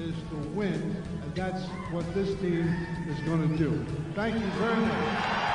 is to win, and that's what this team is going to do. Thank you very much.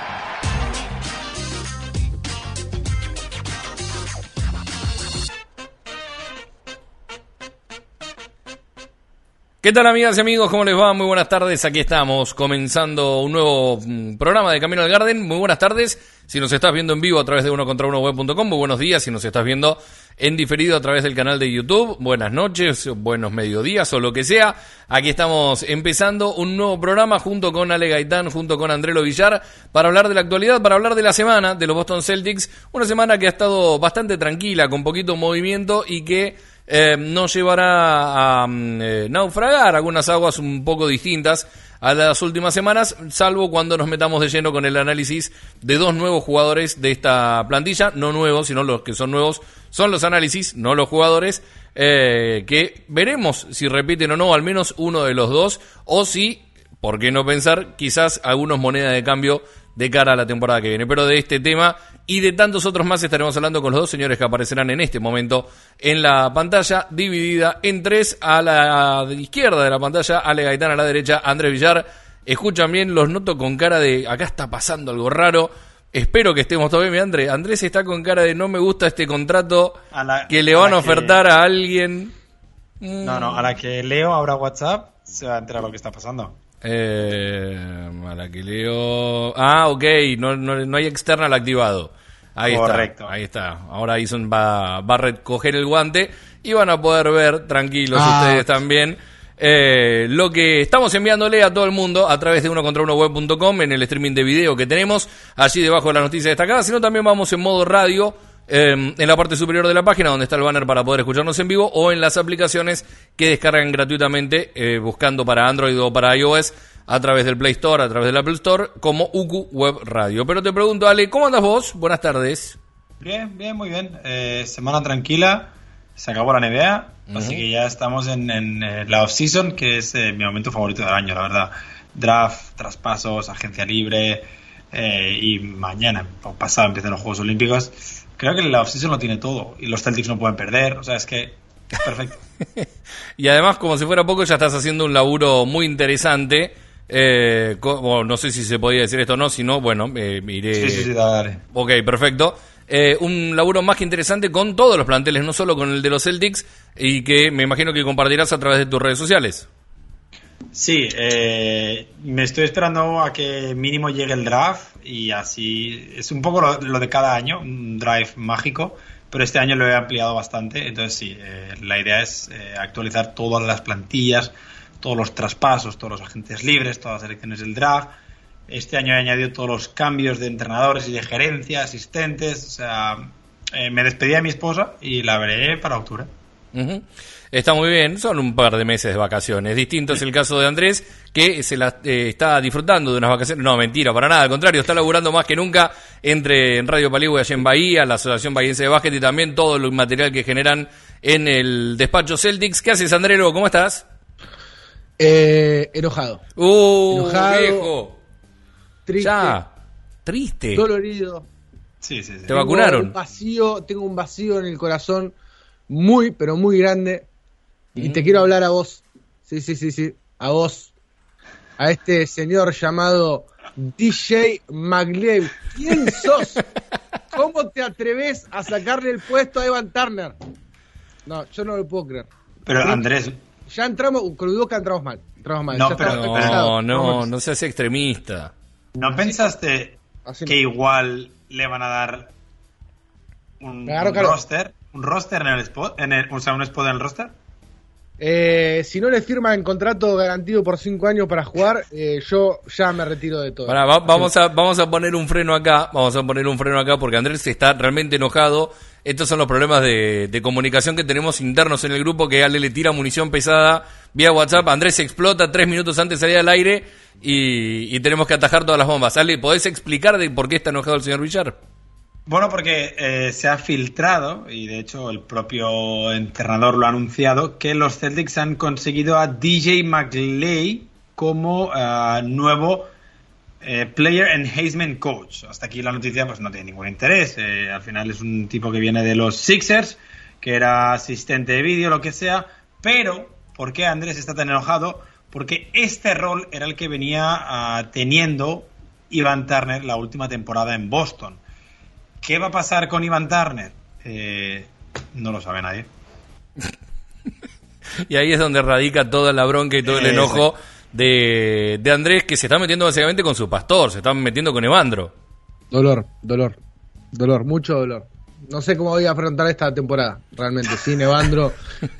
¿Qué tal amigas y amigos? ¿Cómo les va? Muy buenas tardes. Aquí estamos comenzando un nuevo mm, programa de Camino al Garden. Muy buenas tardes. Si nos estás viendo en vivo a través de uno contra uno web.com, muy buenos días. Si nos estás viendo en diferido a través del canal de YouTube, buenas noches, buenos mediodías o lo que sea. Aquí estamos empezando un nuevo programa junto con Ale Gaitán, junto con Andrelo Villar, para hablar de la actualidad, para hablar de la semana de los Boston Celtics. Una semana que ha estado bastante tranquila, con poquito movimiento y que eh, nos llevará a mm, eh, naufragar algunas aguas un poco distintas a las últimas semanas, salvo cuando nos metamos de lleno con el análisis de dos nuevos jugadores de esta plantilla, no nuevos, sino los que son nuevos, son los análisis, no los jugadores, eh, que veremos si repiten o no al menos uno de los dos, o si, por qué no pensar, quizás algunos monedas de cambio de cara a la temporada que viene. Pero de este tema y de tantos otros más estaremos hablando con los dos señores que aparecerán en este momento en la pantalla, dividida en tres a la izquierda de la pantalla, Ale Gaitán a la derecha, Andrés Villar. Escuchan bien, los noto con cara de acá está pasando algo raro. Espero que estemos todos bien. Andrés, Andrés está con cara de no me gusta este contrato A la- que le van a que- ofertar a alguien. No, no, a la que Leo abra WhatsApp se va a enterar lo que está pasando. Eh, que leo. Ah, ok, no, no, no hay external activado. Ahí Correcto. está, ahí está. Ahora Ison va, va a recoger el guante y van a poder ver, tranquilos Ah. ustedes también, eh, lo que estamos enviándole a todo el mundo a través de uno contra uno web.com en el streaming de video que tenemos allí debajo de la noticia destacada, sino también vamos en modo radio eh, en la parte superior de la página donde está el banner para poder escucharnos en vivo o en las aplicaciones que descargan gratuitamente eh, buscando para Android o para iOS a través del Play Store, a través del Apple Store como UQ Web Radio. Pero te pregunto, Ale, ¿cómo andas vos? Buenas tardes. Bien, bien, muy bien. Eh, semana tranquila, se acabó la NBA, así que ya estamos en, en, eh, la off-season, que es eh, mi momento favorito del año, la verdad. Draft, traspasos, agencia libre, eh, y mañana, o pasado, empiezan los Juegos Olímpicos. Creo que la off-season lo tiene todo, y los Celtics no pueden perder, o sea, es que perfecto. Y además, como si fuera poco, ya estás haciendo un laburo muy interesante. Eh, no sé si se podía decir esto o no, si no, bueno, eh, iré... Sí, sí, sí, dale. Ok, perfecto. Eh, un laburo más que interesante con todos los planteles, no solo con el de los Celtics, y que me imagino que compartirás a través de tus redes sociales. Sí, eh, me estoy esperando a que mínimo llegue el draft y así es un poco lo, lo de cada año, un drive mágico, pero este año lo he ampliado bastante, entonces sí, eh, la idea es eh, actualizar todas las plantillas, todos los traspasos, todos los agentes libres, todas las elecciones del draft. Este año he añadido todos los cambios de entrenadores y de gerencia, asistentes, o sea, eh, me despedí de mi esposa y la veré para octubre. Ujú. Está muy bien, son un par de meses de vacaciones. Distinto es el caso de Andrés, que se la, eh, está disfrutando de unas vacaciones. No, mentira, para nada, al contrario, está laburando más que nunca entre en Radio Paligüe allá en Bahía, la Asociación Bahiense de Básquet y también todo el material que generan en el despacho Celtics. ¿Qué haces, Andrelo? ¿Cómo estás? Eh, enojado, ¡Uh, Enojado. viejo! triste, Ya, triste. Sí, dolorido. sí, sí. Te Tengo vacunaron. Un vacío, tengo un vacío en el corazón muy, pero muy grande. Y Mm. te quiero hablar a vos. Sí, sí, sí, sí. A vos. A este señor llamado DJ McLeod. ¿Quién sos? ¿Cómo te atreves a sacarle el puesto a Evan Turner? No, yo no lo puedo creer. Pero Andrés, Ya entramos, con Udoka entramos mal. Entramos mal. No, Ya pero- estamos No, no, no seas extremista. ¿no pensaste Así que igual le van a dar un, un roster, un roster en el spot, en el, o sea, un spot en el roster? Eh, si no le firman contrato garantido por cinco años para jugar, eh, yo ya me retiro de todo. Vamos, a, vamos a poner un freno acá, vamos a poner un freno acá porque Andrés está realmente enojado. Estos son los problemas de, de comunicación que tenemos internos en el grupo, que Ale le tira munición pesada vía WhatsApp, Andrés explota tres minutos antes de salir al aire y, y tenemos que atajar todas las bombas. Ale, ¿podés explicar de por qué está enojado el señor Villar? Bueno, porque eh, se ha filtrado, y de hecho el propio entrenador lo ha anunciado, que los Celtics han conseguido a DJ McLeay como eh, nuevo eh, Player Enhancement Coach. Hasta aquí la noticia pues no tiene ningún interés. Eh, al final es un tipo que viene de los Sixers, que era asistente de vídeo, lo que sea. Pero, ¿por qué Andrés está tan enojado? Porque este rol era el que venía ah, teniendo Ivan Turner la última temporada en Boston. ¿Qué va a pasar con Ivan Turner? Eh, no lo sabe nadie. Y ahí es donde radica toda la bronca y todo el Exacto. enojo de, de Andrés, que se está metiendo básicamente con su pastor, se está metiendo con Evandro. Dolor, dolor, dolor, mucho dolor. No sé cómo voy a afrontar esta temporada, realmente. Sin Evandro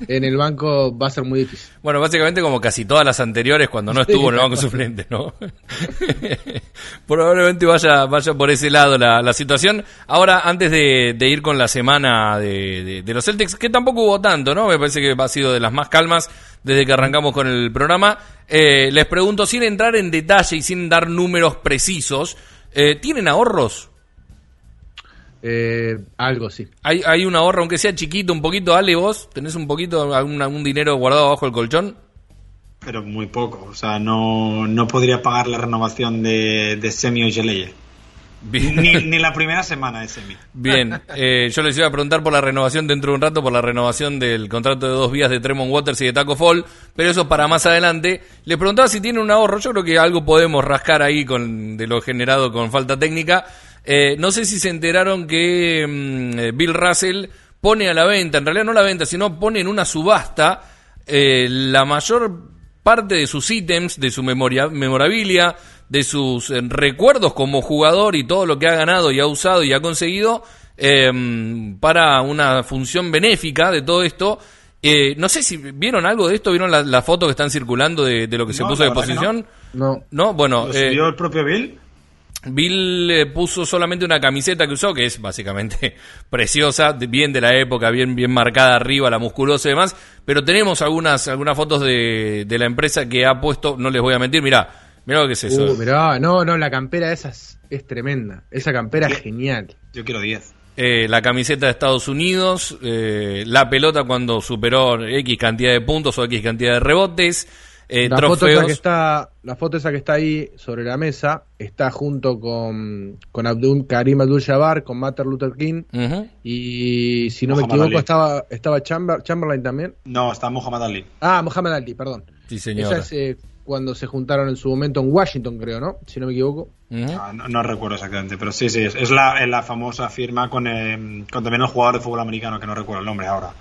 en el banco va a ser muy difícil. Bueno, básicamente como casi todas las anteriores cuando no Sí, estuvo en el banco suplente, ¿no? Probablemente vaya, vaya por ese lado la, la situación. Ahora, antes de, de ir con la semana de, de- de los Celtics, que tampoco hubo tanto, ¿no? Me parece que ha sido de las más calmas desde que arrancamos con el programa. Eh, les pregunto, sin entrar en detalle y sin dar números precisos, eh, ¿tienen ahorros? Eh, algo sí. ¿Hay, ¿Hay un ahorro, aunque sea chiquito, un poquito? Ale, vos, ¿tenés un poquito, algún, algún dinero guardado abajo del colchón? Pero muy poco. O sea, no, no podría pagar la renovación de, de Semi Ojeleye. Bien. Ni, ni la primera semana de Semi. Bien, eh, yo les iba a preguntar por la renovación dentro de un rato, por la renovación del contrato de dos vías de Tremont Waters y de Taco Fall, pero eso para más adelante. Les preguntaba si tiene un ahorro, yo creo que algo podemos rascar ahí con de lo generado con falta técnica. Eh, no sé si se enteraron que mm, eh, Bill Russell pone a la venta, en realidad no la venta, sino pone en una subasta eh, la mayor parte de sus ítems, de su memoria, memorabilia, de sus eh, recuerdos como jugador y todo lo que ha ganado y ha usado y ha conseguido eh, para una función benéfica de todo esto. Eh, no sé si vieron algo de esto, vieron la, la foto que están circulando de, de lo que se puso de posición. No. No, bueno, ¿Lo eh, subió el propio Bill? Bill eh, puso solamente una camiseta que usó, que es básicamente preciosa, bien de la época, bien, bien marcada arriba, la musculosa y demás. Pero tenemos algunas, algunas fotos de, de la empresa que ha puesto, no les voy a mentir, mirá, mirá lo que es eso. Uh, mirá, no, no, la campera esa es, es tremenda. Esa campera es genial. Yo quiero 10. Eh, la camiseta de Estados Unidos, eh, la pelota cuando superó X cantidad de puntos o X cantidad de rebotes, eh, la, foto esa que está, la foto esa que está ahí sobre la mesa está junto con, con Abdul, Karim Abdul-Jabbar, con Martin Luther King. Y si no me Muhammad equivoco, Ali. estaba, estaba Chamber- Chamberlain también. No, está Muhammad Ali. Ah, Mohamed Ali, perdón. Sí, señor. Esa es eh, cuando se juntaron en su momento en Washington, creo, ¿no? Si no me equivoco. Ah, No, no recuerdo exactamente, pero sí, sí, es, es la, es la famosa firma con, eh, con también el jugador de fútbol americano, que no recuerdo el nombre ahora,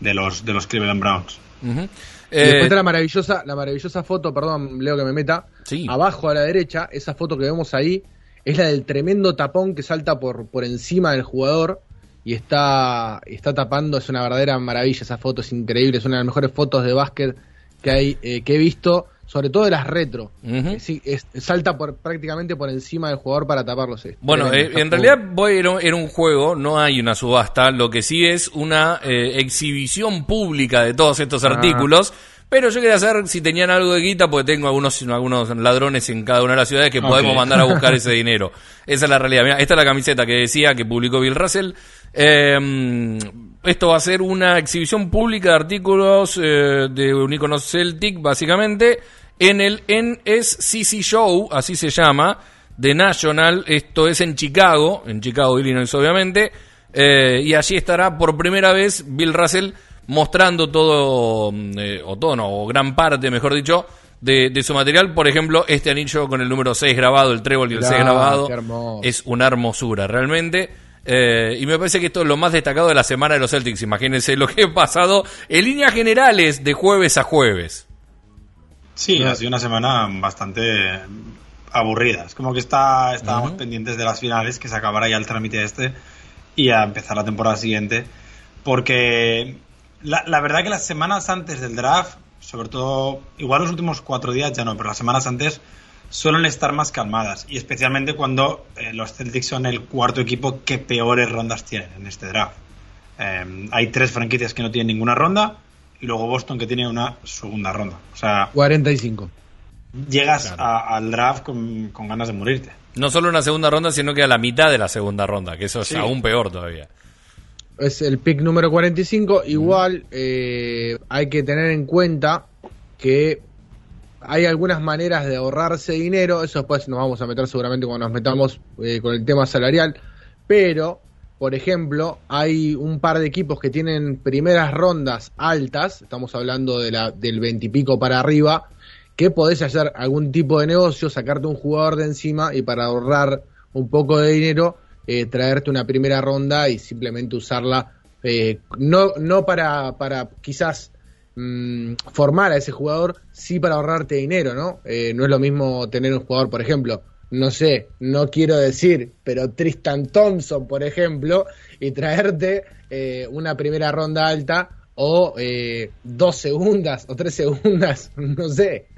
de los, de los Cleveland Browns. Ujú. Después Eh, está la maravillosa, la maravillosa foto, perdón, Leo que me meta. Sí. Abajo a la derecha, esa foto que vemos ahí, es la del tremendo tapón que salta por, por encima del jugador y está, está tapando. Es una verdadera maravilla esa foto, es increíble. Es una de las mejores fotos de básquet que hay, eh, que he visto, sobre todo de las retro. Eh, sí, es- salta por, prácticamente por encima del jugador para taparlos. Bueno, eh, en realidad a- era un juego, no hay una subasta, lo que sí es una eh, exhibición pública de todos estos Ah. artículos. Pero yo quería saber si tenían algo de guita, porque tengo algunos, algunos ladrones en cada una de las ciudades que podemos mandar a buscar ese dinero. Esa es la realidad. Esta es la camiseta que decía que publicó Bill Russell. Eh, esto va a ser una exhibición pública de artículos eh, de un icono Celtic, básicamente, en el NSCC Show, así se llama, de National. Esto es en Chicago, en Chicago, Illinois, obviamente. Eh, y allí estará por primera vez Bill Russell mostrando todo, mm, eh, o todo, no, o gran parte, mejor dicho, de, de su material. Por ejemplo, este anillo con el número 6 grabado, el trébol y el Mirá, 6 grabado, es una hermosura, realmente. Eh, y me parece que esto es lo más destacado de la semana de los Celtics. Imagínense lo que ha pasado en líneas generales de jueves a jueves. Sí, ha sido una semana bastante aburrida. Es como que está, estábamos pendientes de las finales, que se acabará ya el trámite este, y a empezar la temporada siguiente. Porque La, la verdad que las semanas antes del draft, sobre todo, igual los últimos cuatro días ya no, pero las semanas antes suelen estar más calmadas. Y especialmente cuando eh, los Celtics son el cuarto equipo que peores rondas tienen en este draft. Eh, hay tres franquicias que no tienen ninguna ronda y luego Boston que tiene una segunda ronda. O sea, 45. llegas Claro. a- al draft con, con ganas de morirte. No solo una segunda ronda, sino que a la mitad de la segunda ronda, que eso es Sí. aún peor todavía. Es el pick número 45. Igual eh, hay que tener en cuenta que hay algunas maneras de ahorrarse dinero. Eso después nos vamos a meter seguramente cuando nos metamos eh, con el tema salarial. Pero, por ejemplo, hay un par de equipos que tienen primeras rondas altas. Estamos hablando de la, del 20 y pico para arriba. Que podés hacer algún tipo de negocio, sacarte un jugador de encima y para ahorrar un poco de dinero, eh, traerte una primera ronda y simplemente usarla. eh, no, no para, para quizás mm, formar a ese jugador, sí para ahorrarte dinero, ¿no? Eh, no es lo mismo tener un jugador, por ejemplo, no sé, no quiero decir, pero Tristan Thompson, por ejemplo, y traerte eh, una primera ronda alta o eh, dos segundas o tres segundas, no sé,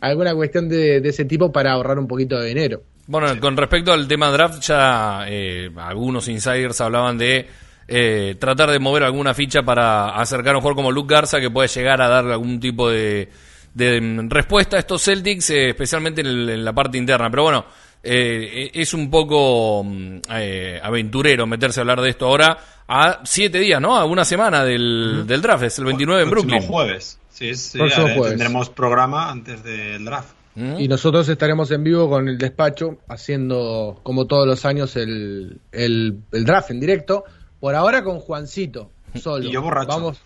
alguna cuestión de, de ese tipo para ahorrar un poquito de dinero. Bueno, con respecto al tema draft, ya eh, algunos insiders hablaban de eh, tratar de mover alguna ficha para acercar a un jugador como Luke Garza que puede llegar a dar algún tipo de, de, mm, respuesta a estos Celtics, eh, especialmente en, el- en la parte interna. Pero bueno, eh, es un poco mm, eh, aventurero meterse a hablar de esto ahora a siete días, ¿no? A una semana del, del draft, es el 29 en Próximo Brooklyn. jueves. Sí, sí, Próximo jueves. tendremos programa antes del draft. ¿Mm? Y nosotros estaremos en vivo con el despacho haciendo, como todos los años, el, el, el draft en directo. Por ahora con Juancito, solo. Y yo borracho. Vamos,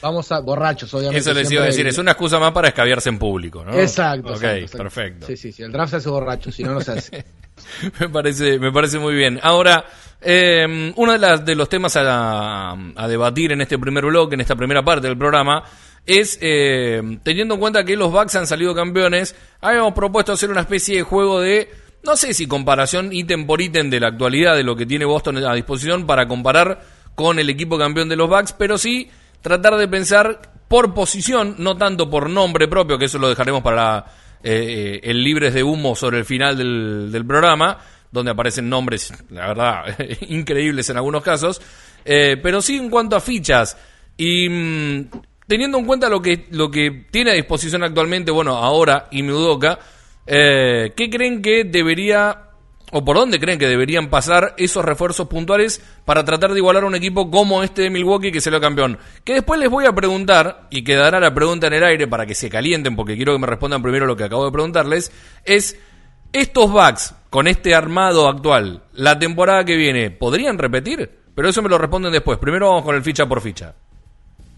vamos a borrachos, obviamente. Eso les iba a decir, es una excusa más para escabiarse en público, ¿no? Exacto. Ok, exacto, exacto. perfecto. Sí, sí, sí. El draft se hace borracho, si no, no se hace. me parece, me parece muy bien. Ahora, eh, uno de, las, de los temas a, a debatir en este primer bloque, en esta primera parte del programa, es eh, teniendo en cuenta que los Bucks han salido campeones, habíamos propuesto hacer una especie de juego de, no sé si comparación ítem por ítem de la actualidad de lo que tiene Boston a disposición para comparar con el equipo campeón de los Bucks, pero sí tratar de pensar por posición, no tanto por nombre propio, que eso lo dejaremos para eh, el Libres de Humo sobre el final del, del programa, donde aparecen nombres, la verdad, increíbles en algunos casos, eh, pero sí en cuanto a fichas. Y mm, teniendo en cuenta lo que, lo que tiene a disposición actualmente, bueno, ahora y Udoka, eh, ¿qué creen que debería, o por dónde creen que deberían pasar esos refuerzos puntuales para tratar de igualar a un equipo como este de Milwaukee que salió campeón? Que después les voy a preguntar, y quedará la pregunta en el aire para que se calienten, porque quiero que me respondan primero lo que acabo de preguntarles, es, ¿estos Bucks con este armado actual, la temporada que viene, podrían repetir? Pero eso me lo responden después. Primero vamos con el ficha por ficha.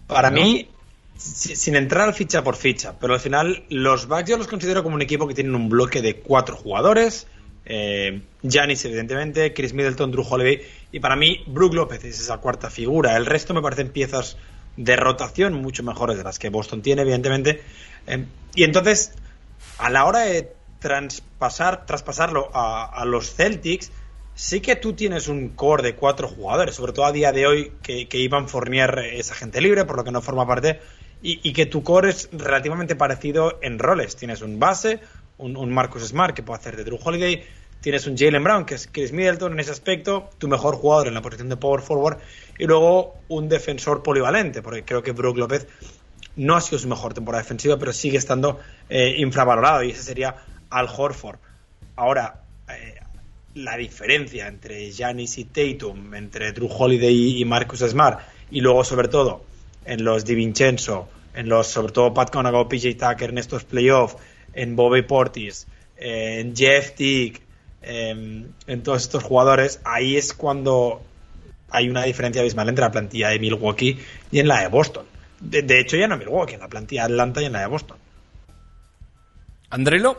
Para mí, sin entrar ficha por ficha, pero al final los Bucks yo los considero como un equipo que tienen un bloque de cuatro jugadores. Eh, Giannis, evidentemente, Chris Middleton, Drew Holiday. Y para mí, Brook López es esa cuarta figura. El resto me parecen piezas de rotación mucho mejores de las que Boston tiene, evidentemente. Eh, y entonces, a la hora de traspasar, traspasarlo a, a los Celtics, sí que tú tienes un core de cuatro jugadores, sobre todo a día de hoy que, que Ivan Fournier es agente libre, por lo que no forma parte, y, y que tu core es relativamente parecido en roles. Tienes un base, un, Marcus Smart que puede hacer de Drew Holiday, tienes un Jalen Brown que es Chris Middleton en ese aspecto, tu mejor jugador en la posición de power forward, y luego un defensor polivalente, porque creo que Brook López no ha sido su mejor temporada defensiva, pero sigue estando eh, infravalorado, y ese sería Al Horford. Ahora, eh, la diferencia entre Giannis y Tatum, entre Drew Holiday y Marcus Smart, y luego sobre todo en los Di Vincenzo, en los sobre todo Pat Connaughton, PJ Tucker en estos playoffs, en Bobby Portis, en Jeff Tick, eh, en todos estos jugadores, ahí es cuando hay una diferencia abismal entre la plantilla de Milwaukee y en la de Boston. De, de hecho, ya no Milwaukee, en la plantilla de Atlanta y en la de Boston. Andrelo.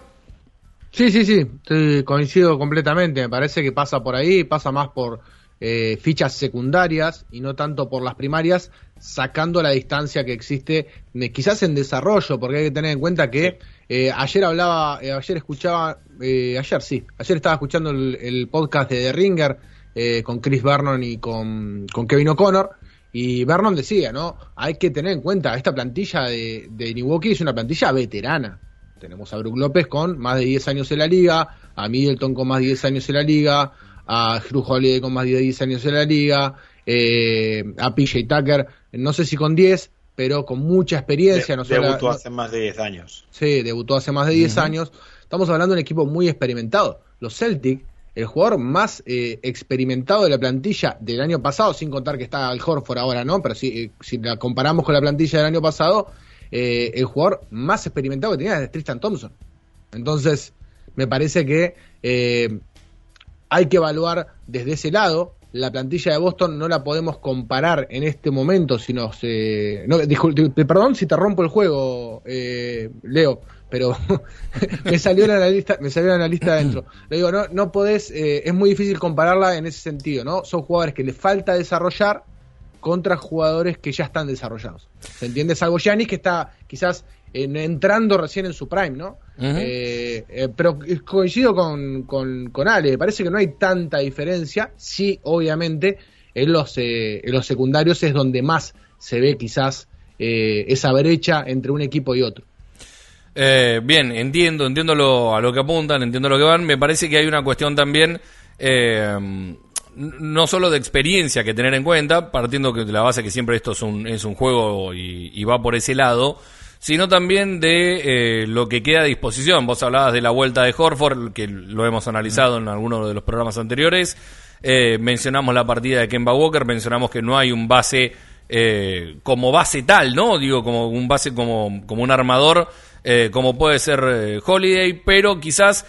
Sí, sí, sí, estoy- coincido completamente. Me parece que pasa por ahí, pasa más por eh, fichas secundarias y no tanto por las primarias, sacando la distancia que existe, eh, quizás en desarrollo, porque hay que tener en cuenta que eh, ayer hablaba, eh, ayer escuchaba, eh, ayer sí, ayer estaba escuchando el, el podcast de The Ringer eh, con Chris Vernon y con, con Kevin O'Connor. Y Vernon decía, ¿no? Hay que tener en cuenta, esta plantilla de, de Milwaukee es una plantilla veterana. Tenemos a Brook López con más de 10 años en la liga, a Middleton con más de 10 años en la liga, a Drew Holiday con más de 10 años en la liga, eh, a PJ Tucker, no sé si con 10, pero con mucha experiencia. De- no solo- debutó no- hace más de 10 años. Sí, debutó hace más de 10 años. Estamos hablando de un equipo muy experimentado. Los Celtic, el jugador más eh, experimentado de la plantilla del año pasado, sin contar que está Al Horford ahora, ¿no? Pero si, eh, si la comparamos con la plantilla del año pasado, eh, el jugador más experimentado que tenía es Tristan Thompson. Entonces, me parece que eh, hay que evaluar desde ese lado. La plantilla de Boston no la podemos comparar en este momento, si nos, eh, no, perdón si te rompo el juego, eh, Leo, pero me salió la lista, me salió la lista adentro. Le digo, no, no podés, eh, es muy difícil compararla en ese sentido, ¿no? Son jugadores que les falta desarrollar contra jugadores que ya están desarrollados. ¿Se entiende? Salvo Giannis que está quizás en- entrando recién en su prime, ¿no? Eh, eh, pero coincido con, con, con Ale, parece que no hay tanta diferencia. Sí, obviamente, en los, eh, en los secundarios es donde más se ve quizás eh, esa brecha entre un equipo y otro. Eh, bien, entiendo, entiendo lo, a lo que apuntan, entiendo lo que van. Me parece que hay una cuestión también, eh, no solo de experiencia que tener en cuenta, partiendo de la base que siempre esto es un, es un juego y, y va por ese lado, sino también de eh, lo que queda a disposición. Vos hablabas de la vuelta de Horford, que lo hemos analizado en algunos de los programas anteriores. Eh, mencionamos la partida de Kemba Walker, mencionamos que no hay un base eh, como base tal, ¿no? Digo, como un base como, como un armador, eh, como puede ser eh, Holiday, pero quizás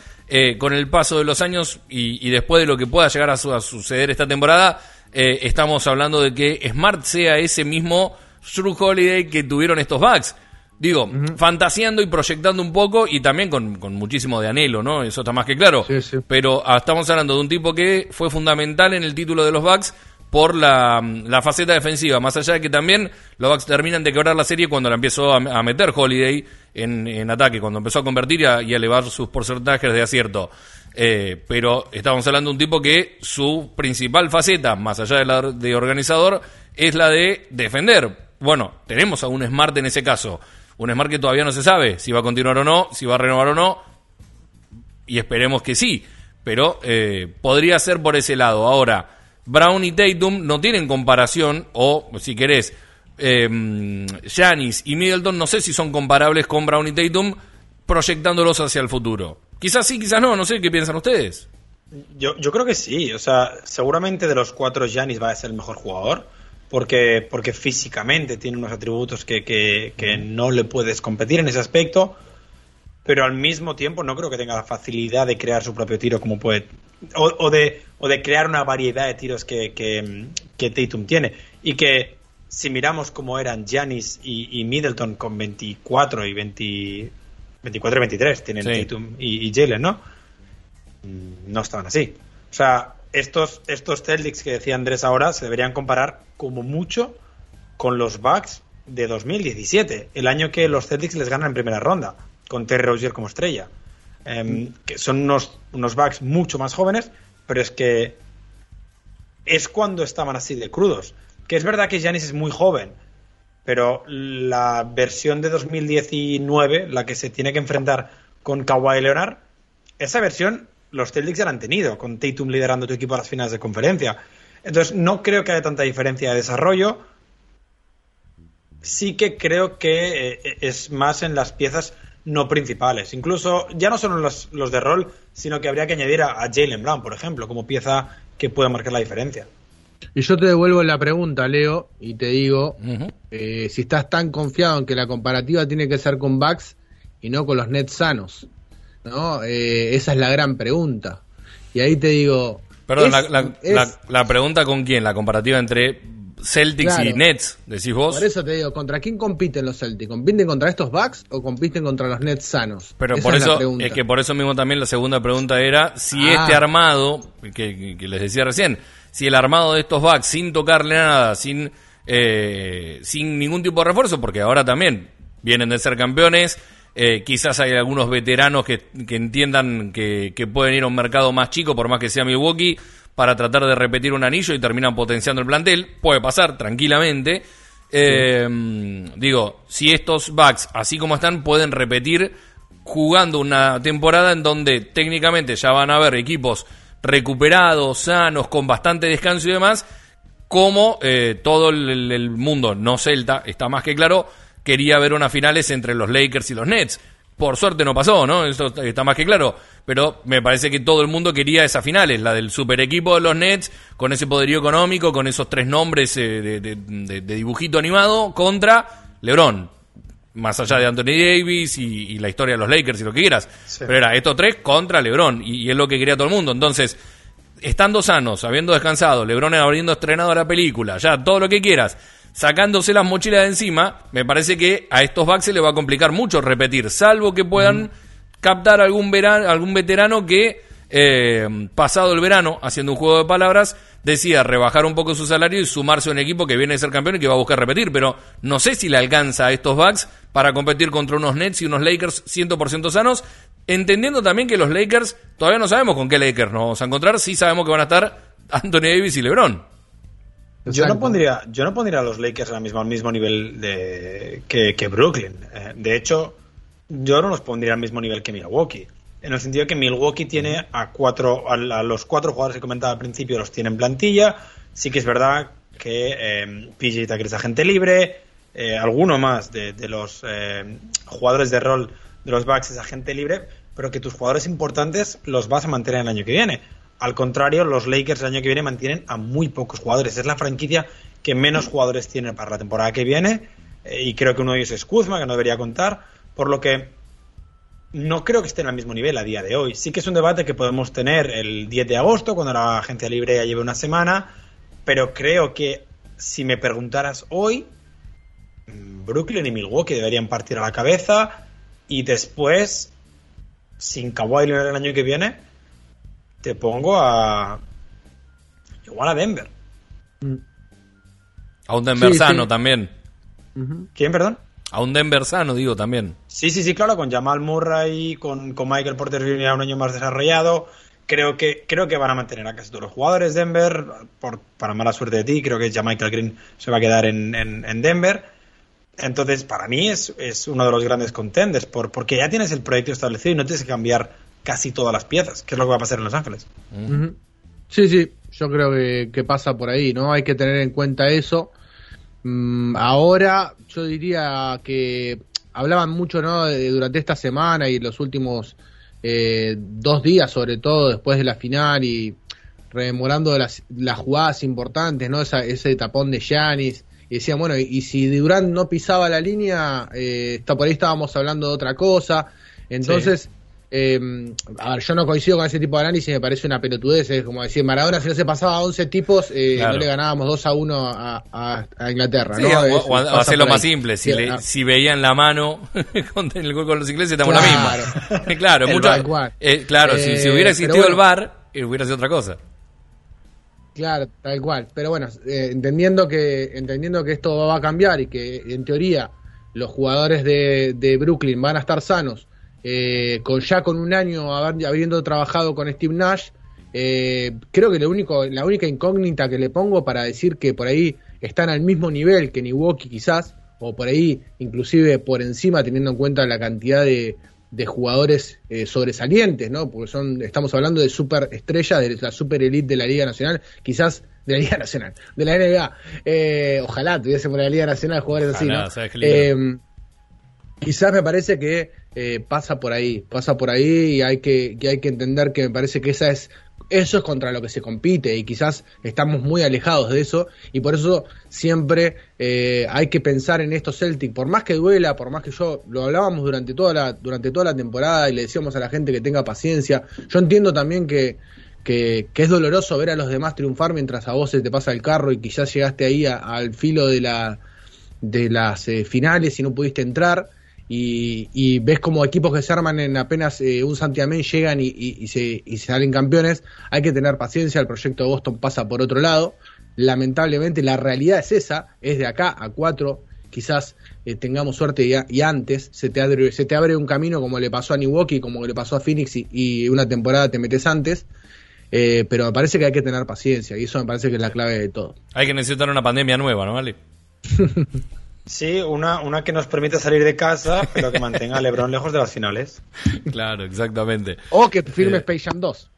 con el paso de los años y, después de lo que pueda llegar a, su- a suceder esta temporada, estamos hablando de que Smart sea ese mismo True Holiday que tuvieron estos Bucks. Digo, fantaseando y proyectando un poco y también con, con muchísimo de anhelo, ¿no? Eso está más que claro. Sí, sí. Pero ah, estamos hablando de un tipo que fue fundamental en el título de los Bucks por la, la faceta defensiva. Más allá de que también los Bucks terminan de quebrar la serie cuando la empezó a, a meter Holiday en, en ataque, cuando empezó a convertir y a, y a elevar sus porcentajes de acierto. Eh, pero estamos hablando de un tipo que su principal faceta, más allá de la de organizador, es la de defender. Bueno, tenemos a un Smart en ese caso. Un Smart que todavía no se sabe si va a continuar o no, si va a renovar o no, y esperemos que sí, pero eh, podría ser por ese lado. Ahora, Brown y Tatum no tienen comparación, o si querés, eh, Giannis y Middleton no sé si son comparables con Brown y Tatum proyectándolos hacia el futuro. Quizás sí, quizás no, no sé qué piensan ustedes. Yo, yo creo que sí, o sea, seguramente de los cuatro Giannis va a ser el mejor jugador, porque, porque físicamente tiene unos atributos que, que, que no le puedes competir en ese aspecto, pero al mismo tiempo no creo que tenga la facilidad de crear su propio tiro como puede, o, o de, o de crear una variedad de tiros que, que, que Tatum tiene, y que si miramos cómo eran Giannis y, y Middleton con 24 y 20, 24 y 23, tienen Sí. Tatum y, y Jalen, ¿no? No estaban así. O sea, estos, estos Celtics que decía Andrés ahora se deberían comparar como mucho con los Bucks de 2017, el año que los Celtics les ganan en primera ronda, con Terry Rozier como estrella. Em, que son unos, unos Bucks mucho más jóvenes, pero es que es cuando estaban así de crudos. Que es verdad que Giannis es muy joven, pero la versión de 2019, la que se tiene que enfrentar con Kawhi Leonard, esa versión los Celtics ya la han tenido, con Tatum liderando tu equipo a las finales de conferencia. Entonces, no creo que haya tanta diferencia de desarrollo. Sí que creo que eh, es más en las piezas no principales. Incluso, ya no solo los, los de rol, sino que habría que añadir a, a Jalen Brown, por ejemplo, como pieza que pueda marcar la diferencia. Y yo te devuelvo la pregunta, Leo, y te digo, eh, si estás tan confiado en que la comparativa tiene que ser con Bucks y no con los Nets sanos, ¿no? Eh, esa es la gran pregunta. Y ahí te digo... Perdón, es- la, la- es- la- la pregunta con quién, la comparativa entre Celtics y. Nets, decís vos. Por eso te digo, ¿contra quién compiten los Celtics? ¿Compiten contra estos Bucks o compiten contra los Nets sanos? Pero Esa por eso, es que por eso mismo también la segunda pregunta era si Ah. este armado, que, que- les decía recién, si el armado de estos backs sin tocarle nada, sin, eh, sin ningún tipo de refuerzo, porque ahora también vienen de ser campeones, eh, quizás hay algunos veteranos que, que entiendan que, que pueden ir a un mercado más chico, por más que sea Milwaukee, para tratar de repetir un anillo y terminan potenciando el plantel. Puede pasar tranquilamente. Eh, digo, si estos Bucks, así como están, pueden repetir jugando una temporada en donde técnicamente ya van a haber equipos recuperados, sanos, con bastante descanso y demás, como eh, todo el, el mundo no celta, está más que claro, quería ver unas finales entre los Lakers y los Nets. Por suerte no pasó, ¿no? Eso está más que claro. Pero me parece que todo el mundo quería esas finales, la del super equipo de los Nets, con ese poderío económico, con esos tres nombres eh, de, dibujito animado, contra LeBron. Más allá de Anthony Davis y, la historia de los Lakers y lo que quieras. Pero era estos tres contra LeBron. Y, y, es lo que quería todo el mundo. Entonces, estando sanos, habiendo descansado, LeBron habiendo estrenado la película, ya todo lo que quieras sacándose las mochilas de encima, me parece que a estos Bucks se les va a complicar mucho repetir, salvo que puedan captar algún, verano, algún veterano que, eh, pasado el verano, haciendo un juego de palabras, decida rebajar un poco su salario y sumarse a un equipo que viene a ser campeón y que va a buscar repetir. Pero no sé si le alcanza a estos Bucks para competir contra unos Nets y unos Lakers 100% sanos, entendiendo también que los Lakers, todavía no sabemos con qué Lakers nos vamos a encontrar, sí sabemos que van a estar Anthony Davis y LeBron. Yo no, pondría, yo no pondría a los Lakers ahora mismo al mismo nivel de, que, Brooklyn. Eh, de hecho, yo no los pondría al mismo nivel que Milwaukee. En el sentido que Milwaukee tiene a cuatro, a, los cuatro jugadores que comentaba al principio los tiene en plantilla. Sí que es verdad que eh, PJ Tucker es agente libre. Eh, alguno más de, los eh, jugadores de rol de los Bucks es agente libre, pero que tus jugadores importantes los vas a mantener el año que viene. Al contrario, los Lakers el año que viene mantienen a muy pocos jugadores. Es la franquicia que menos jugadores tiene para la temporada que viene. Eh, y creo que uno de ellos es Kuzma, que no debería contar. Por lo que no creo que estén al mismo nivel a día de hoy. Sí que es un debate que podemos tener el 10 de agosto, cuando la agencia libre ya lleve una semana. Pero creo que si me preguntaras hoy, mm, Brooklyn y Milwaukee deberían partir a la cabeza. Y después, sin Kawhi el año que viene te pongo a. Igual a Denver. Mm. A un Denver sano también. ¿Quién, perdón? A un Denver sano, digo también. Sí, sí, sí, claro, con Jamal Murray, con, con Michael Porter Jr. un año más desarrollado. Creo que, creo que van a mantener a casi todos los jugadores Denver. Por, para mala suerte de ti, creo que ya Michael Green se va a quedar en, en, Denver. Entonces, para mí es, es, uno de los grandes contenders, por, porque ya tienes el proyecto establecido y no tienes que cambiar casi todas las piezas, que es lo que va a pasar en Los Ángeles. Sí, sí, yo creo que, pasa por ahí, ¿no? Hay que tener en cuenta eso. Mm, ahora, yo diría que hablaban mucho, ¿no? durante esta semana y los últimos eh, dos días, sobre todo después de la final y rememorando las, las jugadas importantes, ¿no? ese tapón de Yanis. Y decían, bueno, y, si Durán no pisaba la línea, eh, está, por ahí estábamos hablando de otra cosa. Entonces, eh, a ver, yo no coincido con ese tipo de análisis, me parece una pelotudez. Es como decir, Maradona, si no se pasaba a 11 tipos, eh, no le ganábamos 2 a 1 a, Inglaterra. ¿no? o, hacerlo más simple, si, si veían la mano con el gol con los ingleses, estamos claro. la misma. claro, mucho, eh, claro si, si, hubiera existido el VAR, hubiera sido otra cosa. Claro, tal cual. Pero bueno, entendiendo que entendiendo que esto va a cambiar y que en teoría los jugadores de, de Brooklyn van a estar sanos eh, con ya con un año habiendo trabajado con Steve Nash, eh, creo que lo único, la única incógnita que le pongo para decir que por ahí están al mismo nivel que Milwaukee quizás, o por ahí inclusive por encima teniendo en cuenta la cantidad de, jugadores eh, sobresalientes, ¿no? Porque son, estamos hablando de super estrellas, de la super elite de la Liga Nacional, quizás de la Liga Nacional, de la NBA. ojalá tuviésemos la Liga Nacional jugadores así, ¿no? quizás me parece que eh, pasa por ahí, pasa por ahí y hay que, hay que entender que me parece que esa es eso es contra lo que se compite y quizás estamos muy alejados de eso y por eso siempre eh, hay que pensar en estos Celtic, por más que duela, por más que yo lo hablábamos durante toda la durante toda la temporada y le decíamos a la gente que tenga paciencia. Yo entiendo también que que, es doloroso ver a los demás triunfar mientras a vos se te pasa el carro y quizás llegaste ahí al filo de la de las eh, finales y no pudiste entrar y, ves como equipos que se arman en apenas eh, un santiamén llegan y, se, salen campeones, hay que tener paciencia, el proyecto de Boston pasa por otro lado, lamentablemente la realidad es esa, es de acá a cuatro, quizás eh, tengamos suerte y, antes se te, abre, se te abre un camino como le pasó a Milwaukee, como le pasó a Phoenix y, una temporada te metes antes, Eh, pero me parece que hay que tener paciencia y eso me parece que es la clave de todo. Hay que necesitar una pandemia nueva, ¿no, vale? Sí, una, una que nos permita salir de casa, pero que mantenga a LeBron lejos de las finales. Claro, exactamente. O que firme Eh, Space Jam 2.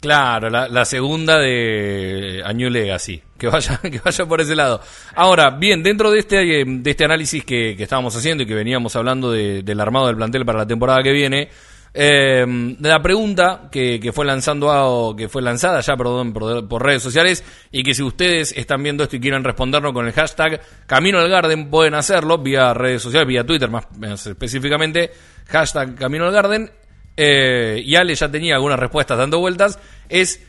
Claro, la, la segunda de A New Legacy. Que vaya, que vaya por ese lado. Ahora, bien, dentro de este, eh, de este análisis que, que estábamos haciendo y que veníamos hablando de- del armado del plantel para la temporada que viene, eh, la pregunta que, fue lanzando a- que fue lanzada ya, perdón, por, redes sociales, y que si ustedes están viendo esto y quieren respondernos con el hashtag Camino al Garden, pueden hacerlo vía redes sociales, vía Twitter más, más específicamente, hashtag Camino al Garden, eh, y Ale ya tenía algunas respuestas dando vueltas, es,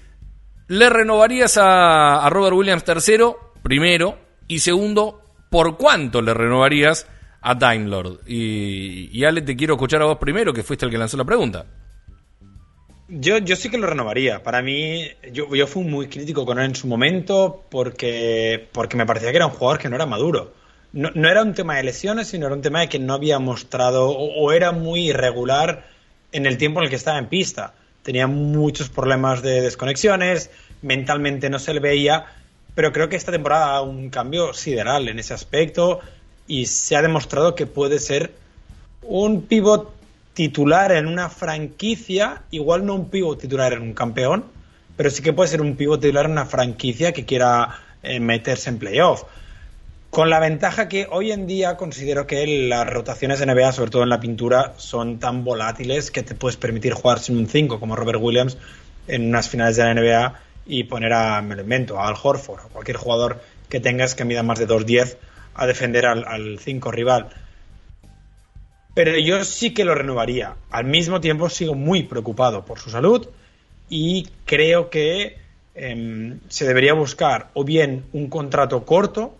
¿le renovarías a, a Robert Williams tercero, primero, y segundo, ¿por cuánto le renovarías a Time Lord? Y, y Ale, te quiero escuchar a vos primero, que fuiste el que lanzó la pregunta. Yo, yo sí que lo renovaría. Para mí, yo, yo fui muy crítico con él en su momento porque, porque me parecía que era un jugador que no era maduro. No, no era un tema de lesiones, sino era un tema de que no había mostrado o, o era muy irregular en el tiempo en el que estaba en pista. Tenía muchos problemas de desconexiones, mentalmente no se le veía, pero creo que esta temporada un cambio sideral en ese aspecto y se ha demostrado que puede ser un pivot titular en una franquicia, igual no un pivot titular en un campeón, pero sí que puede ser un pivot titular en una franquicia que quiera eh, meterse en playoff. Con la ventaja que hoy en día considero que las rotaciones de NBA, sobre todo en la pintura, son tan volátiles que te puedes permitir jugar sin un 5 como Robert Williams en unas finales de la NBA y poner a, me lo invento, a Al Horford, a cualquier jugador que tengas que mida más de 2'10 a defender al 5 rival. Pero yo sí que lo renovaría. Al mismo tiempo sigo muy preocupado por su salud y creo que eh, se debería buscar o bien un contrato corto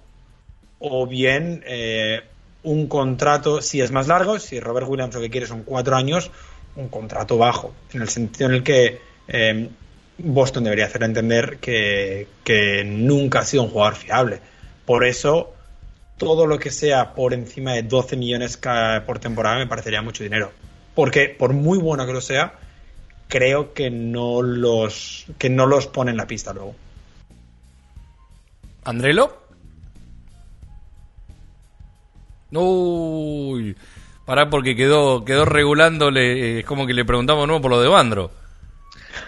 o bien eh, un contrato, si es más largo, si Robert Williams lo que quiere son cuatro años, un contrato bajo, en el sentido en el que eh, Boston debería hacer entender que nunca ha sido un jugador fiable. Por eso todo lo que sea por encima de 12 millones por temporada me parecería mucho dinero. Porque por muy bueno que lo sea, creo que no los que no los pone en la pista luego. ¿Andrelo? Uy, pará porque quedó, quedó regulándole, es como que le preguntamos nuevo por lo de Bandro.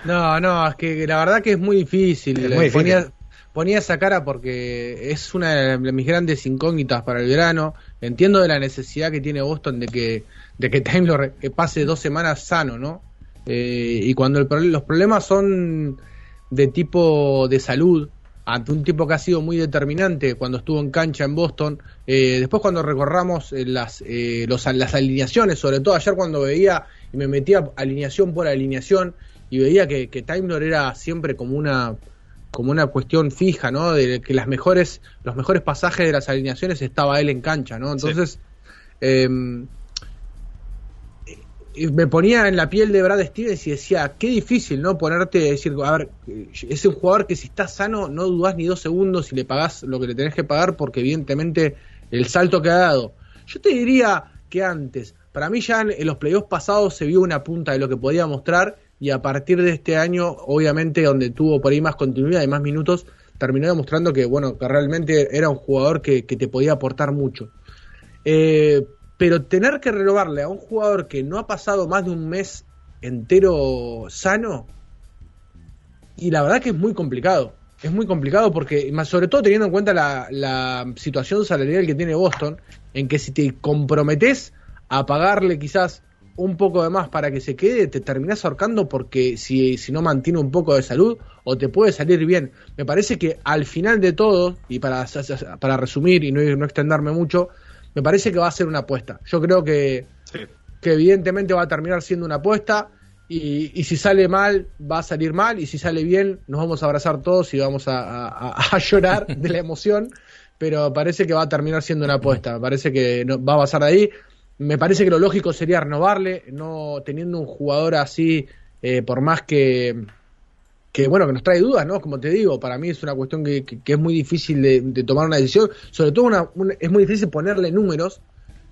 No, no, es que la verdad que es muy difícil. Es muy difícil. Ponía, ponía esa cara porque es una de mis grandes incógnitas para el verano. Entiendo de la necesidad que tiene Boston de que, de que Time pase dos semanas sano, ¿no? Eh, y cuando el los problemas son de tipo de salud, ante un tipo que ha sido muy determinante cuando estuvo en cancha en Boston, eh, después cuando recorramos eh, las, eh, los, las alineaciones, sobre todo ayer cuando veía y me metía alineación por alineación y veía que, que Time era siempre como una como una cuestión fija, ¿no? De que las mejores, los mejores pasajes de las alineaciones estaba él en cancha, ¿no? Entonces, eh, y me ponía en la piel de Brad Stevens y decía, qué difícil, ¿no? Ponerte, decir, a ver, es un jugador que si está sano no dudás ni dos segundos y le pagás lo que le tenés que pagar porque evidentemente el salto que ha dado. Yo te diría que antes, para mí ya en los playoffs pasados se vio una punta de lo que podía mostrar y a partir de este año, obviamente, donde tuvo por ahí más continuidad y más minutos, terminó demostrando que, bueno, que realmente era un jugador que, que te podía aportar mucho. Eh, pero tener que renovarle a un jugador que no ha pasado más de un mes entero sano, y la verdad que es muy complicado. Es muy complicado porque, más sobre todo teniendo en cuenta la, la situación salarial que tiene Boston, en que si te comprometes a pagarle quizás un poco de más para que se quede, te terminás ahorcando porque si, si no mantiene un poco de salud o te puede salir bien. Me parece que al final de todo, y para, para resumir y no, no extenderme mucho, me parece que va a ser una apuesta. Yo creo que, Sí. que evidentemente va a terminar siendo una apuesta y, y si sale mal, va a salir mal y si sale bien, nos vamos a abrazar todos y vamos a, a- a llorar de la emoción, pero parece que va a terminar siendo una apuesta. Parece que no- va a pasar de ahí. Me parece que lo lógico sería renovarle, no teniendo un jugador así, eh, por más que, que bueno, que nos trae dudas, ¿no? Como te digo, para mí es una cuestión que, que- es muy difícil de, tomar una decisión, sobre todo una- es muy difícil ponerle números,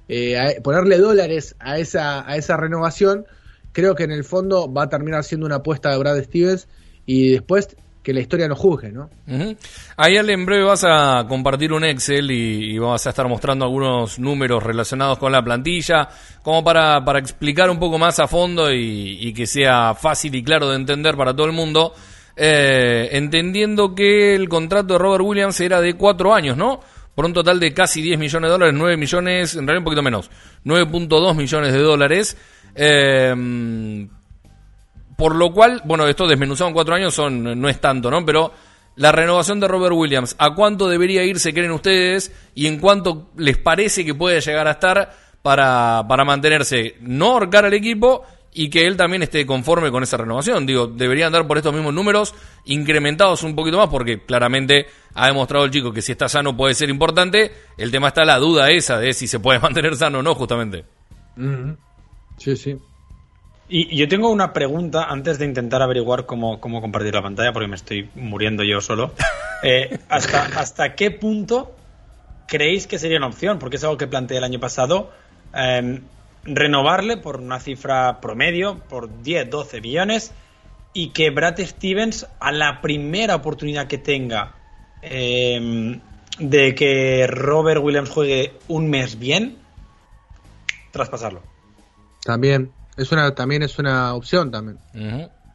eh, a- ponerle dólares a esa, a esa renovación. Creo que en el fondo va a terminar siendo una apuesta de Brad Stevens y después que la historia nos juzgue, ¿no? Ujú. Ahí Ale, en breve vas a compartir un Excel y, y vas a estar mostrando algunos números relacionados con la plantilla, como para, para explicar un poco más a fondo y, y que sea fácil y claro de entender para todo el mundo, eh, entendiendo que el contrato de Robert Williams era de cuatro años, ¿no? Por un total de casi 10 millones de dólares, 9 millones, en realidad un poquito menos, 9.2 millones de dólares. Eh, por lo cual, bueno, esto desmenuzado en cuatro años son, no es tanto, ¿no? Pero la renovación de Robert Williams, ¿a cuánto debería irse, creen ustedes? ¿Y en cuánto les parece que puede llegar a estar para, para mantenerse, no ahorcar al equipo y que él también esté conforme con esa renovación? Digo, deberían andar por estos mismos números, incrementados un poquito más, porque claramente ha demostrado el chico que si está sano puede ser importante. El tema está la duda esa de si se puede mantener sano o no, justamente. Sí, sí. Y yo tengo una pregunta antes de intentar averiguar cómo, cómo compartir la pantalla, porque me estoy muriendo yo solo. Eh, ¿hasta, ¿Hasta qué punto creéis que sería una opción? Porque es algo que planteé el año pasado. eh, renovarle por una cifra promedio, por 10, 12 millones, y que Brad Stevens, a la primera oportunidad que tenga eh, de que Robert Williams juegue un mes bien, traspasarlo. También es una también es una opción también.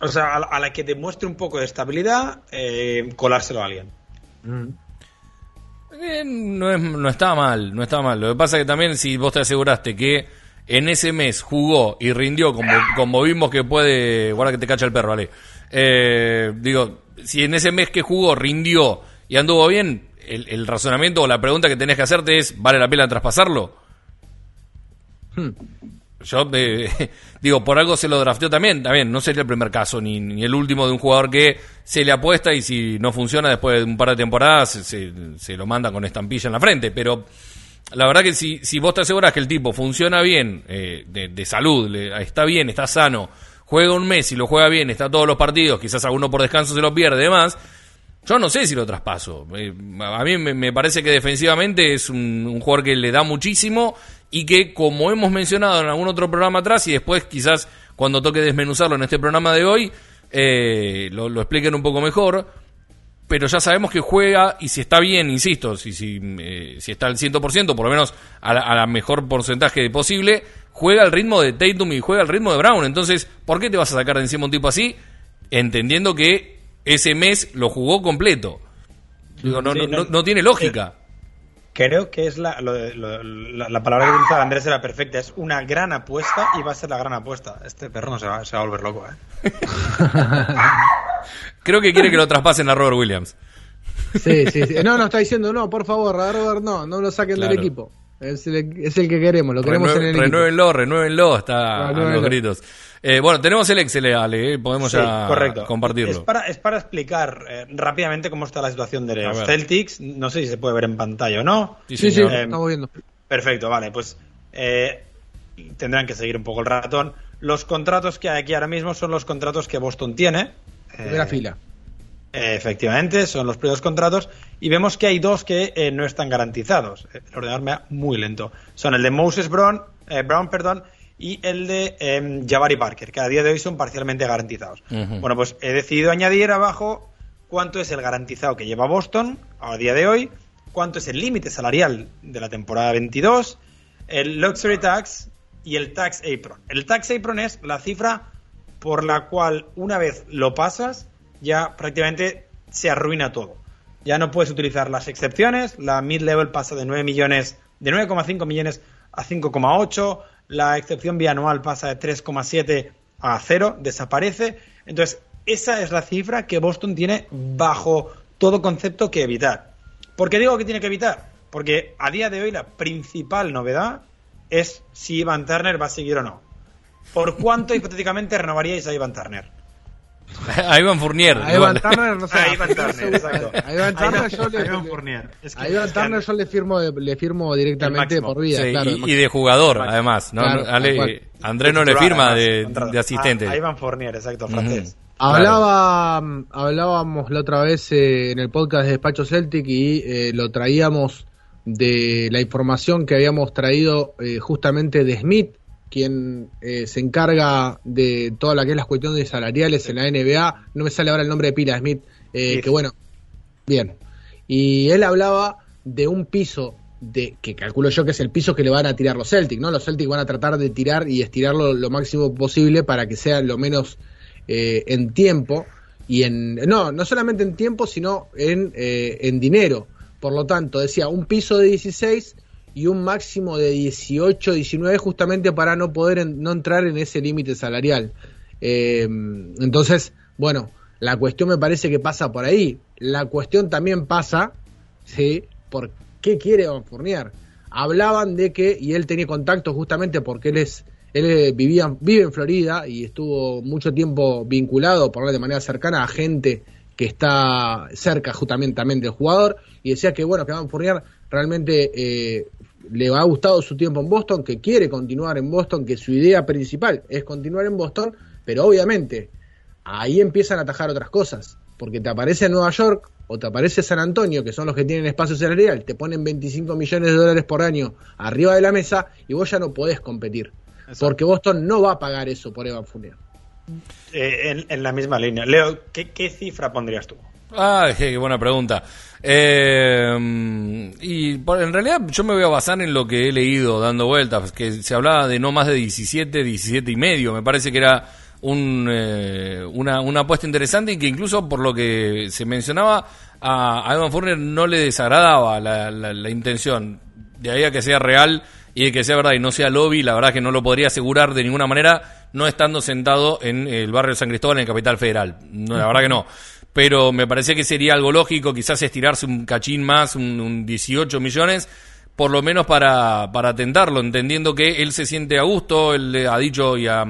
O sea, a la, a la que demuestre un poco de estabilidad, eh, colárselo a alguien. Eh, no, es, no está mal, no está mal. Lo que pasa es que también si vos te aseguraste que en ese mes jugó y rindió como, como vimos que puede... Guarda que te cacha el perro, vale. digo, si en ese mes que jugó rindió y anduvo bien, el, el razonamiento o la pregunta que tenés que hacerte es, ¿vale la pena traspasarlo? Yo eh, digo, por algo se lo drafteó también. También no sería el primer caso, ni, ni el último de un jugador que se le apuesta y si no funciona después de un par de temporadas se, se- lo manda con estampilla en la frente. Pero la verdad que si, si vos te aseguras que el tipo funciona bien, eh, de, de salud, le- está bien, está sano, juega un mes y lo juega bien, está todos los partidos, quizás alguno por descanso se lo pierde, demás. Yo no sé si lo traspaso. Eh, a mí me, parece que defensivamente es un jugador que le da muchísimo y que, como hemos mencionado en algún otro programa atrás, y después quizás cuando toque desmenuzarlo en este programa de hoy, eh, lo, lo expliquen un poco mejor. Pero ya sabemos que juega y si está bien, insisto, si, si, eh, si está al 100%, por lo menos a la, a la mejor porcentaje posible, juega al ritmo de Tatum y juega al ritmo de Brown. Entonces, ¿por qué te vas a sacar de encima un tipo así? Entendiendo que ese mes lo jugó completo. Digo, no, Sí, no, no- no- no tiene lógica. Creo que es la, lo- lo- la, la palabra que utilizaba Andrés era perfecta. Es una gran apuesta y va a ser la gran apuesta. Este perro no se va, se va a volver loco, ¿eh? Creo que quiere que lo traspasen a Robert Williams. Sí, sí, sí. No, no está diciendo, no, por favor, a Robert, no, no lo saquen Claro. del equipo. Es el, es el que queremos, lo queremos Renue- en el equipo. renuévenlo, renuévenlo, está a los gritos. Eh, bueno, tenemos el Excel, Ale, eh, podemos Sí, ya correcto. compartirlo. Es para, es para explicar eh, rápidamente cómo está la situación de los. Celtics. No sé si se puede ver en pantalla o no. Sí, Sí, sí. Eh, estamos viendo. Perfecto, vale, pues eh, tendrán que seguir un poco el ratón. Los contratos que hay aquí ahora mismo son los contratos que Boston tiene. Primera Eh, fila. Efectivamente, son los primeros contratos. Y vemos que hay dos que eh, no están garantizados. El ordenador me va muy lento. Son el de Moses Brown, eh, Brown perdón, y el de eh, Jabari Parker, que a día de hoy son parcialmente garantizados. Bueno, pues he decidido añadir abajo cuánto es el garantizado que lleva Boston a día de hoy, cuánto es el límite salarial de la temporada 22, el Luxury Tax y el Tax Apron. El Tax Apron es la cifra por la cual una vez lo pasas ya prácticamente se arruina todo. Ya no puedes utilizar las excepciones, la mid-level pasa de 9 millones, de 9,5 millones a 5,8, la excepción bianual pasa de 3,7 a 0, desaparece. Entonces, esa es la cifra que Boston tiene bajo todo concepto que evitar. ¿Por qué digo que tiene que evitar? Porque a día de hoy la principal novedad es si Ivan Turner va a seguir o no. ¿Por cuánto hipotéticamente renovaríais a Ivan Turner? a Ivan Fournier. A. Ivan Turner, no sé. A Ivan Turner, exacto. A Ivan Turner yo le, A Ivan Fournier. Es que- a Ivan es que- Turner yo le firmo, de- le firmo directamente por vida, Sí, claro. y, y de jugador, además. ¿no? Claro, No, Ale-. André no le firma además, de, de asistente. A, a Ivan Fournier, exacto, francés. Hablaba, hablábamos la otra vez eh, en el podcast de Despacho Celtic y eh, lo traíamos de la información que habíamos traído eh, justamente de Smith quien eh, se encarga de toda la que es las cuestiones salariales en la NBA, no me sale ahora el nombre de pila, Smith, eh, que bueno, bien. Y él hablaba de un piso de que calculo yo que es el piso que le van a tirar los Celtics, ¿no? Los Celtics van a tratar de tirar y estirarlo lo máximo posible para que sea lo menos eh, en tiempo y en no, no solamente en tiempo, sino en, eh, en dinero. Por lo tanto, decía un piso de 16 y un máximo de 18, 19 justamente para no poder no entrar en ese límite salarial. Eh, entonces, bueno, la cuestión me parece que pasa por ahí. La cuestión también pasa, ¿sí? ¿Por qué quiere Fournier? Hablaban de que, y él tenía contacto justamente porque él es él vivía, vive en Florida y estuvo mucho tiempo vinculado, por de manera cercana, a gente que está cerca justamente también del jugador y decía que bueno que Van Fournier realmente eh, le ha gustado su tiempo en Boston, que quiere continuar en Boston, que su idea principal es continuar en Boston, pero obviamente ahí empiezan a atajar otras cosas, porque te aparece Nueva York o te aparece San Antonio, que son los que tienen espacio salarial, te ponen 25 millones de dólares por año arriba de la mesa y vos ya no podés competir, porque Boston no va a pagar eso por Evan Fournier. Eh, en, la misma línea. Leo, ¿qué, cifra pondrías tú? Ah, qué, buena pregunta. Eh, y en realidad yo me voy a basar en lo que he leído dando vueltas, que se hablaba de no más de 17, 17 y medio. Me parece que era un, eh, una, una, apuesta interesante y que incluso por lo que se mencionaba a, Evan Fournier no le desagradaba la, la, intención. De ahí a que sea real y de que sea verdad y no sea lobby, la verdad que no lo podría asegurar de ninguna manera no estando sentado en el barrio de San Cristóbal, en el Capital Federal. No, la verdad que no. Pero me parecía que sería algo lógico, quizás estirarse un cachín más, un, un 18 millones, por lo menos para, para tentarlo, entendiendo que él se siente a gusto, él ha dicho y ha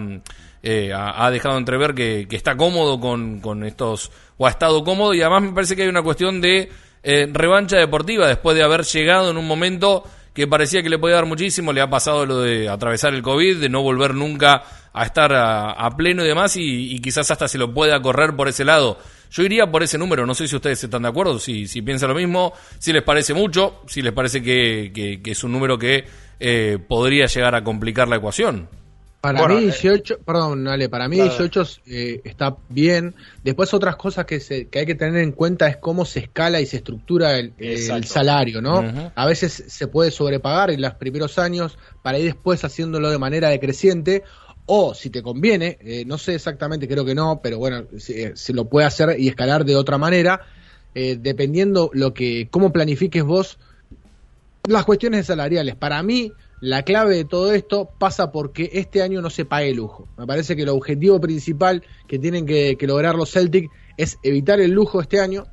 eh, ha, dejado entrever que, que está cómodo con, con, estos, o ha estado cómodo, y además me parece que hay una cuestión de eh, revancha deportiva después de haber llegado en un momento que parecía que le podía dar muchísimo, le ha pasado lo de atravesar el COVID, de no volver nunca a estar a, pleno y demás, y, quizás hasta se lo pueda correr por ese lado. Yo iría por ese número, no sé si ustedes están de acuerdo, si, si piensan lo mismo, si les parece mucho, si les parece que, que, es un número que eh, podría llegar a complicar la ecuación. Para mí 18, eh, perdón, Ale, para mí 18 eh, está bien. Después otras cosas que, se, que hay que tener en cuenta es cómo se escala y se estructura el, salario, ¿no? A veces se puede sobrepagar en los primeros años para ir después haciéndolo de manera decreciente o si te conviene, eh, no sé exactamente, creo que no, pero bueno, se, se lo puede hacer y escalar de otra manera, dependiendo lo que, cómo planifiques vos las cuestiones salariales. Para mí, la clave de todo esto pasa porque este año no se pague lujo. Me parece que el objetivo principal que tienen que, lograr los Celtics es evitar el lujo este año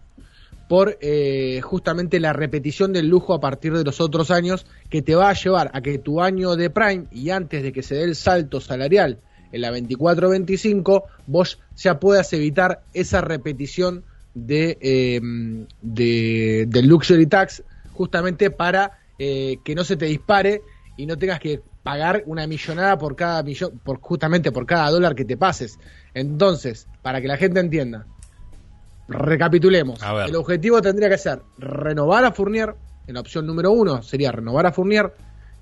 por eh, justamente la repetición del lujo a partir de los otros años que te va a llevar a que tu año de prime y antes de que se dé el salto salarial en la 24-25 vos ya puedas evitar esa repetición de, em, de, del luxury tax justamente para eh, que no se te dispare y no tengas que pagar una millonada por cada millón, por justamente por cada dólar que te pases. Entonces, para que la gente entienda, recapitulemos. El objetivo tendría que ser renovar a Fournier, en la opción número uno sería renovar a Fournier.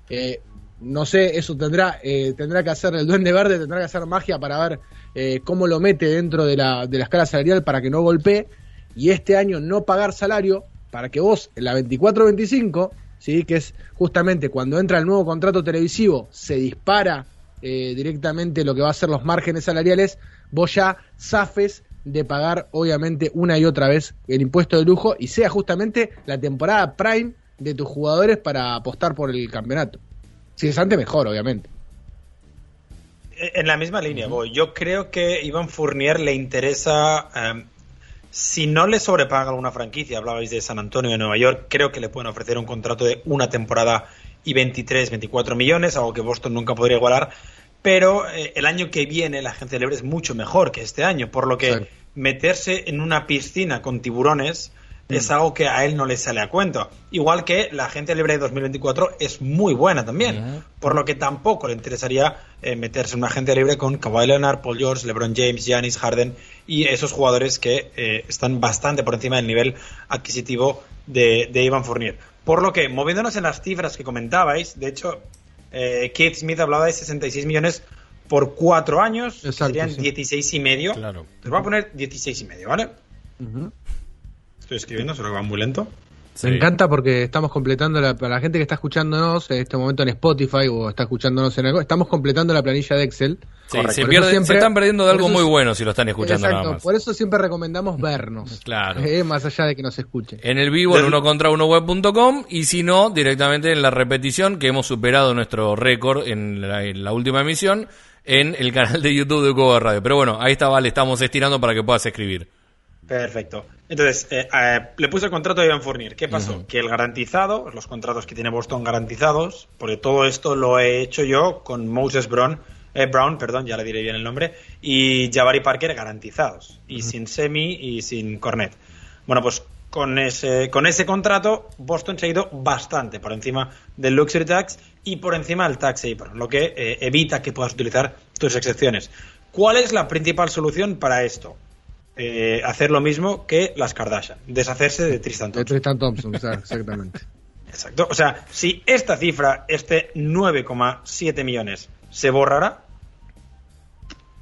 Eh, no sé, eso tendrá, eh, tendrá que hacer el Duende Verde, tendrá que hacer magia para ver eh, cómo lo mete dentro de la, de la escala salarial para que no golpee. Y este año no pagar salario para que vos en la 24-25 ¿sí? que es justamente cuando entra el nuevo contrato televisivo, se dispara eh, directamente lo que va a ser los márgenes salariales, vos ya zafes de pagar obviamente una y otra vez el impuesto de lujo y sea justamente la temporada prime de tus jugadores para apostar por el campeonato. Si es antes, mejor, obviamente. En la misma línea, voy. Yo creo que Iván Fournier le interesa em, si no le sobrepaga alguna franquicia, hablabais de San Antonio de Nueva York, creo que le pueden ofrecer un contrato de una temporada y 23, 24 millones, algo que Boston nunca podría igualar. Pero eh, el año que viene la agencia libre es mucho mejor que este año, por lo que meterse en una piscina con tiburones es mm. algo que a él no le sale a cuento. Igual que la agencia libre de 2024 es muy buena también, por lo que tampoco le interesaría eh, meterse en una agencia libre con Kawhi Leonard, Paul George, LeBron James, Giannis, Harden y esos jugadores que eh, están bastante por encima del nivel adquisitivo de, de Ivan Fournier. Por lo que, moviéndonos en las cifras que comentabais, de hecho, eh, Keith Smith hablaba de 66 millones por cuatro años, Exacto, serían sí. 16 y medio. Claro. Te voy a poner 16 y medio, ¿vale? Estoy escribiendo, solo que va muy lento. Sí. Me encanta porque estamos completando, la, para la gente que está escuchándonos en este momento en Spotify o está escuchándonos en algo, estamos completando la planilla de Excel. Sí, se, siempre- están perdiendo de algo eso muy bueno si lo están escuchando Exacto, nada más. por eso siempre recomendamos vernos. Claro. Eh, más allá de que nos escuchen. En el vivo en uno contra uno web.com y si no, directamente en la repetición que hemos superado nuestro récord en la, en la última emisión en el canal de YouTube de Cuba Radio. Pero bueno, ahí está, vale, estamos estirando para que puedas escribir. Perfecto. Entonces, eh, eh, le puse el contrato a Ivan Fournier. ¿Qué pasó? Que el garantizado, los contratos que tiene Boston garantizados, porque todo esto lo he hecho yo con Moses Brown, eh, Brown, perdón, ya le diré bien el nombre, y Jabari Parker garantizados, y sin Semi y sin Cornet. Bueno, pues con ese, con ese contrato, Boston se ha ido bastante por encima del Luxury Tax y por encima del Tax Apron, lo que eh, evita que puedas utilizar tus excepciones. ¿Cuál es la principal solución para esto? Eh, hacer lo mismo que las Kardashian, deshacerse de Tristan De Thompson. Tristan Thompson, exactamente. Exacto. O sea, si esta cifra, este 9,7 millones, se borrará,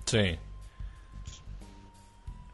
Sí.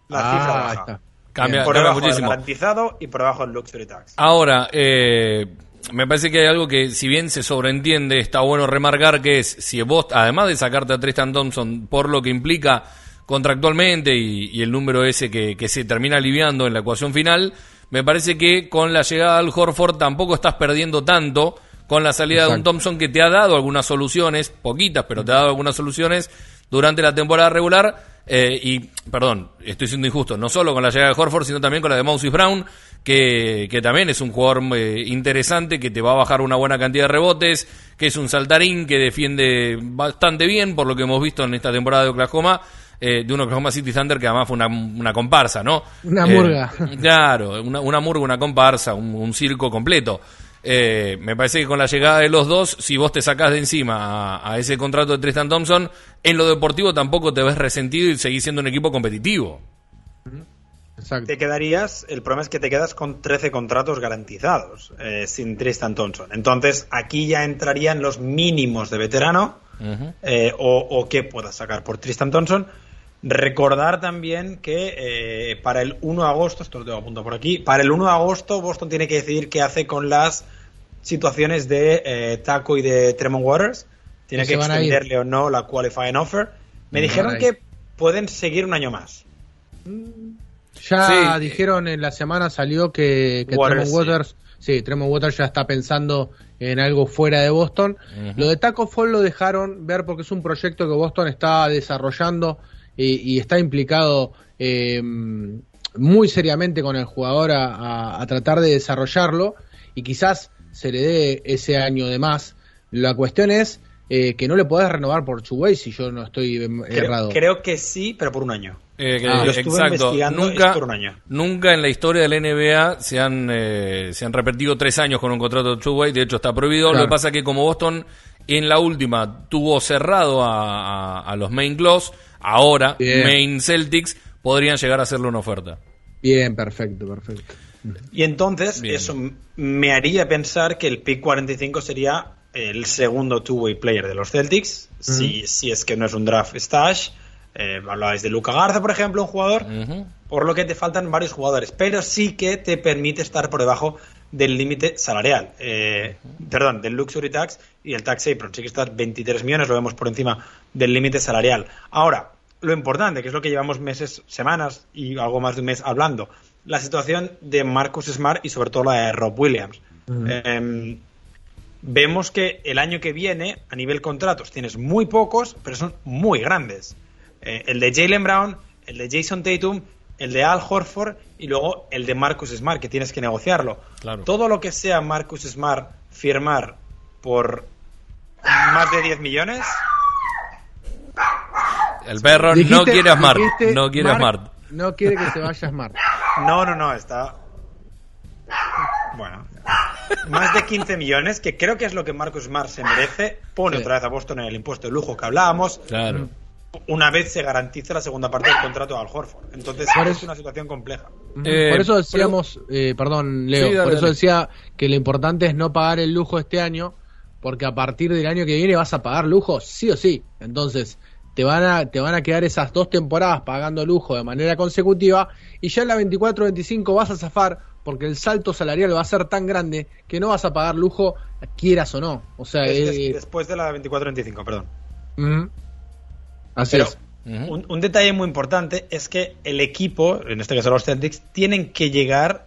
la Ah, cifra ahí baja. está. Cambia, por cambia debajo del muchísimo. garantizado y por debajo del Luxury Tax. Ahora, eh, me parece que hay algo que, si bien se sobreentiende, está bueno remarcar que es, si vos, además de sacarte a Tristan Thompson por lo que implica contractualmente y, y el número ese que, que se termina aliviando en la ecuación final, me parece que con la llegada al Horford tampoco estás perdiendo tanto con la salida de un. Thompson que te ha dado algunas soluciones, poquitas, pero te ha dado algunas soluciones durante la temporada regular. eh, y, perdón, estoy siendo injusto, no solo con la llegada de Horford, sino también con la de Moses Brown, que, que también es un jugador eh, interesante, que te va a bajar una buena cantidad de rebotes, que es un saltarín, que defiende bastante bien, por lo que hemos visto en esta temporada de Oklahoma, eh, de un Oklahoma City Thunder que además fue una, una comparsa, ¿no? Una Eh, murga. Claro, una, una murga, una comparsa, un, un circo completo. Eh, me parece que con la llegada de los dos, si vos te sacás de encima a, a ese contrato de Tristan Thompson, en lo deportivo tampoco te ves resentido y seguís siendo un equipo competitivo. Exacto. Te quedarías, el problema es que te quedas con 13 contratos garantizados eh, sin Tristan Thompson. Entonces, aquí ya entrarían los mínimos de veterano eh, o, o que puedas sacar por Tristan Thompson. Recordar también que eh, para el 1 de agosto, esto lo tengo apuntado por aquí, para el 1 de agosto Boston tiene que decidir qué hace con las situaciones de eh, Taco y de Tremont Waters. Tiene Que extenderle o no la qualifying offer. Me dijeron que pueden seguir un año más. Ya Sí. dijeron en la semana salió que, que Waters, Tremont Waters, sí. Tremont Waters ya está pensando en algo fuera de Boston. Lo de Taco Fall lo dejaron ver porque es un proyecto que Boston está desarrollando y, y está implicado eh, muy seriamente con el jugador a, a- a tratar de desarrollarlo y quizás se le dé ese año de más. La cuestión es eh, que no le podés renovar por Chuway si yo no estoy em, Creo, errado. creo que sí, pero por un año. Eh, que- Ah, lo exacto. investigando, Nunca, por un año. nunca en la historia del NBA se han, eh, se han repetido tres años con un contrato de two-way. De hecho, está prohibido. Lo que pasa es que como Boston en la última tuvo cerrado a, a- a los main clause, ahora Bien. main Celtics podrían llegar a hacerle una oferta. Bien, perfecto, perfecto. Y entonces Bien. eso me haría pensar que el pick 45 sería el segundo two-way player de los Celtics, si, si es que no es un draft stash. Eh, hablabais de Luca Garza, por ejemplo, un jugador, por lo que te faltan varios jugadores, pero sí que te permite estar por debajo del límite salarial, eh, perdón, del luxury tax y el tax apron. Sí que estás 23 millones, lo vemos por encima del límite salarial. Ahora, lo importante, que es lo que llevamos meses, semanas y algo más de un mes hablando, la situación de Marcus Smart y sobre todo la de Rob Williams. Em, vemos que el año que viene, a nivel contratos, tienes muy pocos, pero son muy grandes. Eh, el de Jalen Brown, el de Jason Tatum, el de Al Horford y luego el de Marcus Smart, que tienes que negociarlo. Claro. Todo lo que sea Marcus Smart firmar por más de 10 millones, El perro no quiere a Smart. dijiste, No quiere a Smart. No quiere que se vaya Smart. no, no, no, está... Bueno, más de 15 millones, que creo que es lo que Marcus Smart se merece, pone Sí. otra vez a Boston en el impuesto de lujo que hablábamos, Claro. Una vez se garantiza la segunda parte del contrato de Al Horford. Entonces Por es una situación compleja. Eh, por eso decíamos, eh, perdón, Leo, Sí, dale, por eso dale. decía que lo importante es no pagar el lujo este año, porque a partir del año que viene vas a pagar lujo, sí o sí. Entonces, te van a, te van a quedar esas dos temporadas pagando lujo de manera consecutiva y ya en la 24-25 vas a zafar porque el salto salarial va a ser tan grande que no vas a pagar lujo quieras o no. O sea, eh, después de la 24-25, perdón. Así es. Un, detalle muy importante es que el equipo, en este caso los Celtics, tienen que llegar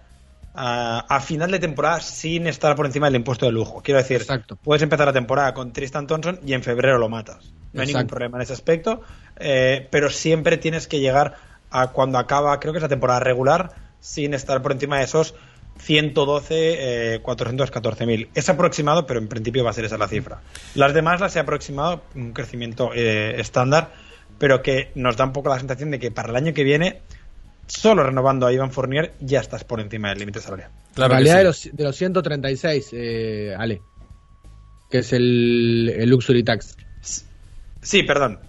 a, final de temporada sin estar por encima del impuesto de lujo. Quiero decir, puedes empezar la temporada con Tristan Thompson y en febrero lo matas. No hay ningún problema en ese aspecto, eh, pero siempre tienes que llegar a cuando acaba, creo que es la temporada regular, sin estar por encima de esos 112, eh, 414 mil. Es aproximado, pero en principio va a ser esa la cifra. Las demás las he aproximado un crecimiento eh, estándar, pero que nos da un poco la sensación de que para el año que viene, solo renovando a Ivan Fournier, ya estás por encima del límite salarial. la realidad de, los, de los 136, eh, Ale, que es el, el Luxury Tax. Sí, perdón.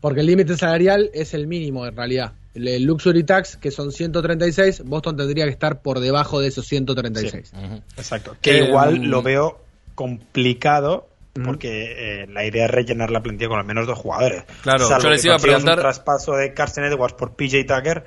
porque, el límite salarial es el mínimo en realidad. El, Luxury Tax, que son 136, Boston tendría que estar por debajo de esos 136. Exacto. Que igual lo veo complicado porque eh, la idea es rellenar la plantilla con al menos dos jugadores. Claro, yo les iba a preguntar. Un traspaso de Carson Edwards por PJ Tucker.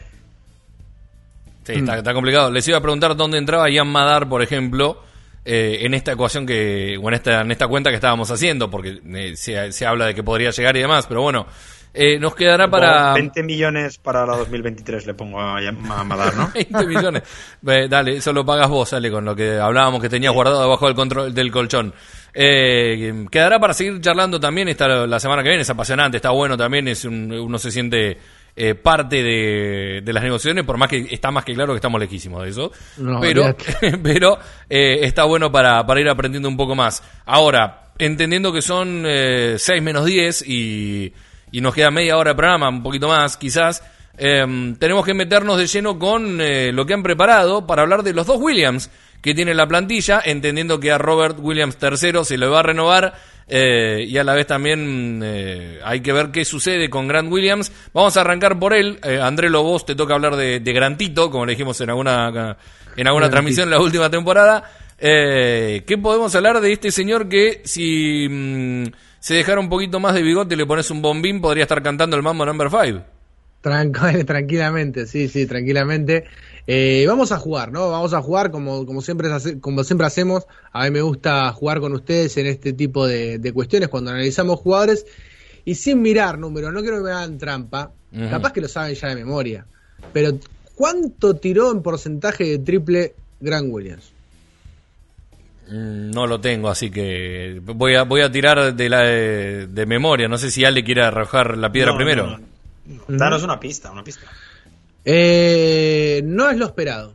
Sí, está, complicado. Les iba a preguntar dónde entraba Ian Madar, por ejemplo, eh, en esta ecuación que, o en esta, en esta cuenta que estábamos haciendo, porque eh, se, habla de que podría llegar y demás, pero bueno, eh, nos quedará para... 20 millones para la 2023 le pongo a, Madar, ¿no? 20 millones. dale, eso lo pagas vos, sale con lo que hablábamos que tenías guardado debajo del, control, del colchón. quedará para seguir charlando también esta, la semana que viene, es apasionante, está bueno también, es uno se siente eh, parte de, las negociaciones, por más que está más que claro que estamos lejísimos de eso. pero pero eh, está bueno para, para ir aprendiendo un poco más. Ahora, entendiendo que son eh, 6 menos 10 y, y nos queda media hora de programa, un poquito más quizás, em, tenemos que meternos de lleno con eh, lo que han preparado para hablar de los dos Williams que tiene la plantilla, entendiendo que a Robert Williams III se le va a renovar eh, y a la vez también eh, hay que ver qué sucede con Grant Williams. Vamos a arrancar por él. Eh, André Lobos, te toca hablar de, Grantito, como le dijimos en alguna, en alguna transmisión en la última temporada. ¿Qué podemos hablar de este señor que si mm, se dejara un poquito más de bigote y le pones un bombín, podría estar cantando el Mambo Number 5? tranquilamente, sí, sí, tranquilamente. Eh, vamos a jugar, ¿no? Vamos a jugar como, como, siempre, como siempre hacemos. A mí me gusta jugar con ustedes en este tipo de, cuestiones cuando analizamos jugadores y sin mirar números. No quiero que me hagan trampa. Capaz que lo saben ya de memoria. Pero, ¿cuánto tiró en porcentaje de triple Grant Williams? Mm, no lo tengo, así que voy a, voy a tirar de, la, de, memoria. No sé si Ale quiere arrojar la piedra primero. Danos una pista, una pista. Eh, no es lo esperado.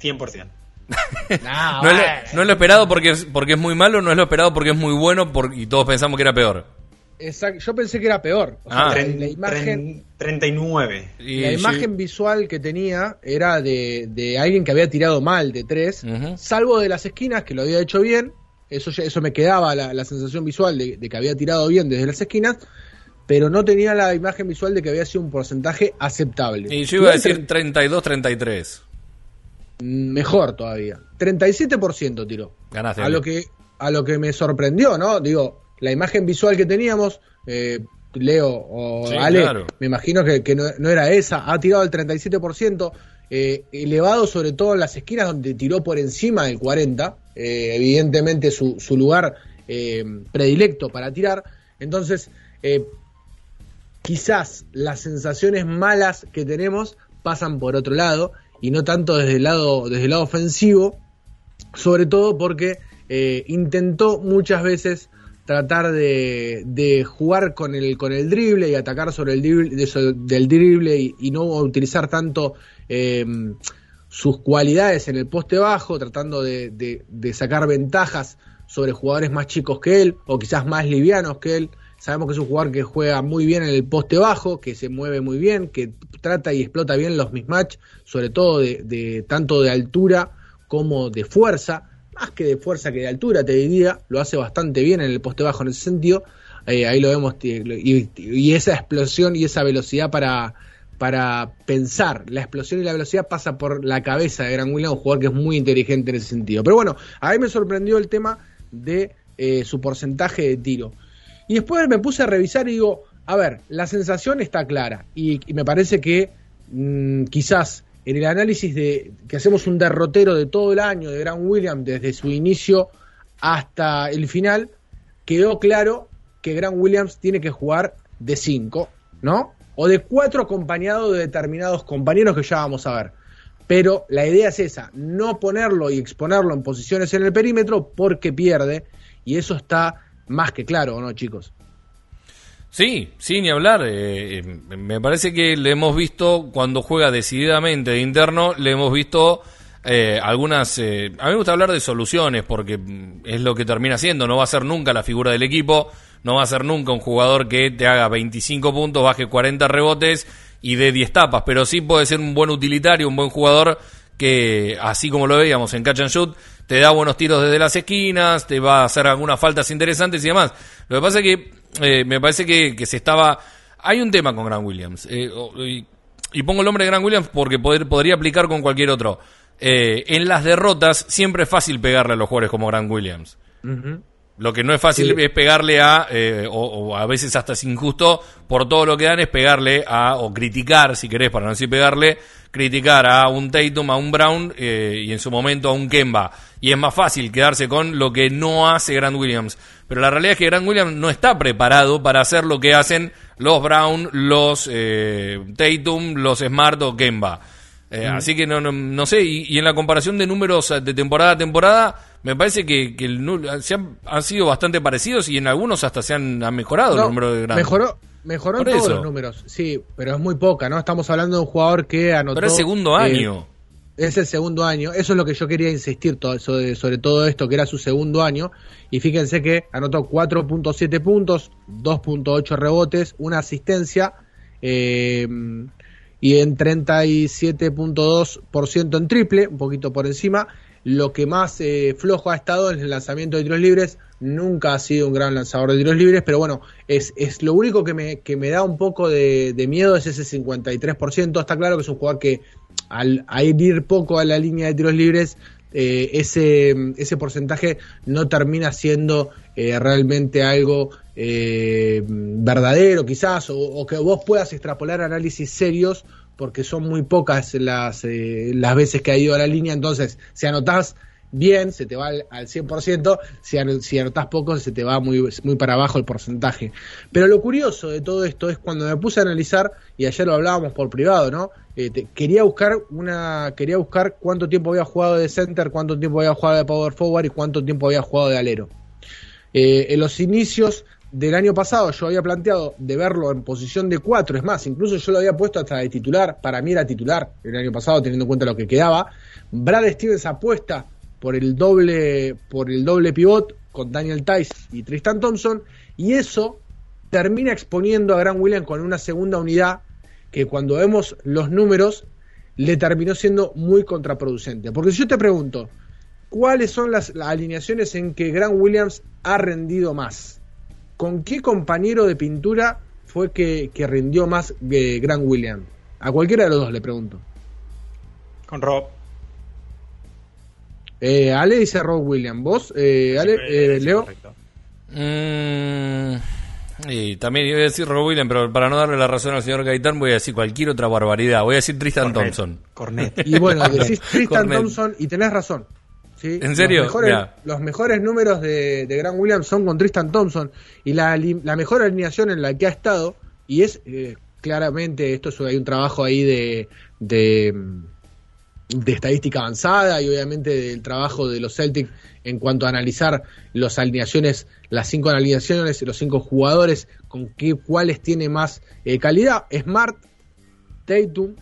100%. no, es lo, esperado porque es, porque es muy malo, no es lo esperado porque es muy bueno y todos pensamos que era peor. Exacto, yo pensé que era peor. Ah. la imagen, 39. la imagen visual que tenía era de, alguien que había tirado mal de tres, salvo de las esquinas, que lo había hecho bien. Eso, eso me quedaba la, sensación visual de, de, que había tirado bien desde las esquinas pero no tenía la imagen visual de que había sido un porcentaje aceptable. Y yo iba a decir 32-33. Mejor todavía. 37% tiró. Ganaste. A lo, que, a lo que me sorprendió, ¿no? Digo, la imagen visual que teníamos, eh, Leo o Ale, me imagino que, no, era esa. Ha tirado el 37%, eh, elevado sobre todo en las esquinas donde tiró por encima del 40%. Eh, evidentemente su, su lugar predilecto para tirar. Entonces, quizás las sensaciones malas que tenemos pasan por otro lado y no tanto desde el lado, desde el lado ofensivo, sobre todo porque eh, intentó muchas veces tratar de, jugar con el, con el drible y atacar sobre el drible, del drible y, no utilizar tanto eh, sus cualidades en el poste bajo, tratando de, de sacar ventajas sobre jugadores más chicos que él o quizás más livianos que él. Sabemos que es un jugador que juega muy bien en el poste bajo, que se mueve muy bien, que trata y explota bien los mismatch, sobre todo de, tanto de altura como de fuerza, más que de fuerza que de altura, te diría, lo hace bastante bien en el poste bajo en ese sentido. Eh, ahí lo vemos, y, esa explosión y esa velocidad para, para pensar. La explosión y la velocidad pasa por la cabeza de Gran Williams, un jugador que es muy inteligente en ese sentido. Pero bueno, a mí me sorprendió el tema de eh, su porcentaje de tiro. Y después me puse a revisar y digo, a ver, la sensación está clara y, me parece que mm, quizás en el análisis de que hacemos un derrotero de todo el año de Gran Williams desde su inicio hasta el final, quedó claro que Gran Williams tiene que jugar de 5, ¿no? O de 4 acompañado de determinados compañeros que ya vamos a ver. Pero la idea es esa, no ponerlo y exponerlo en posiciones en el perímetro porque pierde y eso está más que claro, ¿o no, chicos? Sí, sí, ni hablar. Eh, eh, me parece que le hemos visto cuando juega decididamente de interno, le hemos visto eh, algunas... a mí me gusta hablar de soluciones porque es lo que termina siendo. No va a ser nunca la figura del equipo, no va a ser nunca un jugador que te haga 25 puntos, baje 40 rebotes y de 10 tapas, pero sí puede ser un buen utilitario, un buen jugador que, así como lo veíamos en Catch and Shoot, te da buenos tiros desde las esquinas, te va a hacer algunas faltas interesantes y demás. Lo que pasa es que eh, me parece que, se estaba... Hay un tema con Grant Williams, eh, y, pongo el nombre de Grant Williams porque poder, podría aplicar con cualquier otro. Eh, en las derrotas siempre es fácil pegarle a los jugadores como Grant Williams. Lo que no es fácil es pegarle a, eh, o, a veces hasta es injusto, por todo lo que dan, es pegarle a, o criticar, si querés, para no decir pegarle, criticar a un Tatum, a un Brown eh, y en su momento a un Kemba. Y es más fácil quedarse con lo que no hace Grant Williams. Pero la realidad es que Grant Williams no está preparado para hacer lo que hacen los Brown, los eh, Tatum, los Smart o Kemba. Eh, mm. Así que no, no, sé, y, en la comparación de números de temporada a temporada, me parece que, se han, sido bastante parecidos y en algunos hasta se han, mejorado el número de grandes. Mejoró, mejoró en todos los números, sí, pero es muy poca, ¿no? Estamos hablando de un jugador que anotó. Pero es segundo eh, año. es el segundo año, eso es lo que yo quería insistir todo, sobre, sobre todo esto, que era su segundo año. Y fíjense que anotó 4.7 puntos, 2.8 rebotes, una asistencia. Eh, y en 37.2% en triple, un poquito por encima. Lo que más eh, flojo ha estado en el lanzamiento de tiros libres. Nunca ha sido un gran lanzador de tiros libres, pero bueno, es, es lo único que me, que me da un poco de, miedo es ese 53%. Está claro que es un jugador que al, ir poco a la línea de tiros libres, eh, ese, ese porcentaje no termina siendo eh, realmente algo eh, verdadero quizás, o, que vos puedas extrapolar análisis serios, porque son muy pocas las, eh, las veces que ha ido a la línea, entonces si anotás bien, se te va al, 100%, si, si anotás poco, se te va muy, muy para abajo el porcentaje. Pero lo curioso de todo esto es cuando me puse a analizar, y ayer lo hablábamos por privado, ¿no? Eh, quería buscar una quería buscar cuánto tiempo había jugado de center, cuánto tiempo había jugado de power forward y cuánto tiempo había jugado de alero. en los inicios del año pasado yo había planteado de verlo en posición de 4, es más, incluso yo lo había puesto hasta de titular, para mí era titular el año pasado teniendo en cuenta lo que quedaba. Brad Stevens apuesta por el doble por el doble pivot con Daniel Tice y Tristan Thompson y eso termina exponiendo a Grant Williams con una segunda unidad que cuando vemos los números le terminó siendo muy contraproducente. Porque si yo te pregunto, ¿cuáles son las alineaciones en que Grant Williams ha rendido más? ¿Con qué compañero de pintura fue que, rindió más eh, Grant William? A cualquiera de los dos le pregunto. Con Rob. Eh, Ale dice Rob William. ¿Vos, eh, Ale, eh, Leo? Mm, y también iba a decir Rob William, pero para no darle la razón al señor Gaitán voy a decir cualquier otra barbaridad. Voy a decir Tristan Thompson. Cornet. Y bueno, decís Tristan Thompson y tenés razón. ¿En serio? Los mejores, números de, de Grant Williams son con Tristan Thompson y la, mejor alineación en la que ha estado, y es eh, claramente, esto hay un trabajo ahí de, de, estadística avanzada y obviamente del trabajo de los Celtics en cuanto a analizar las alineaciones, las cinco alineaciones, los cinco jugadores, con qué, cuáles tiene más eh, calidad. Smart, Tatum,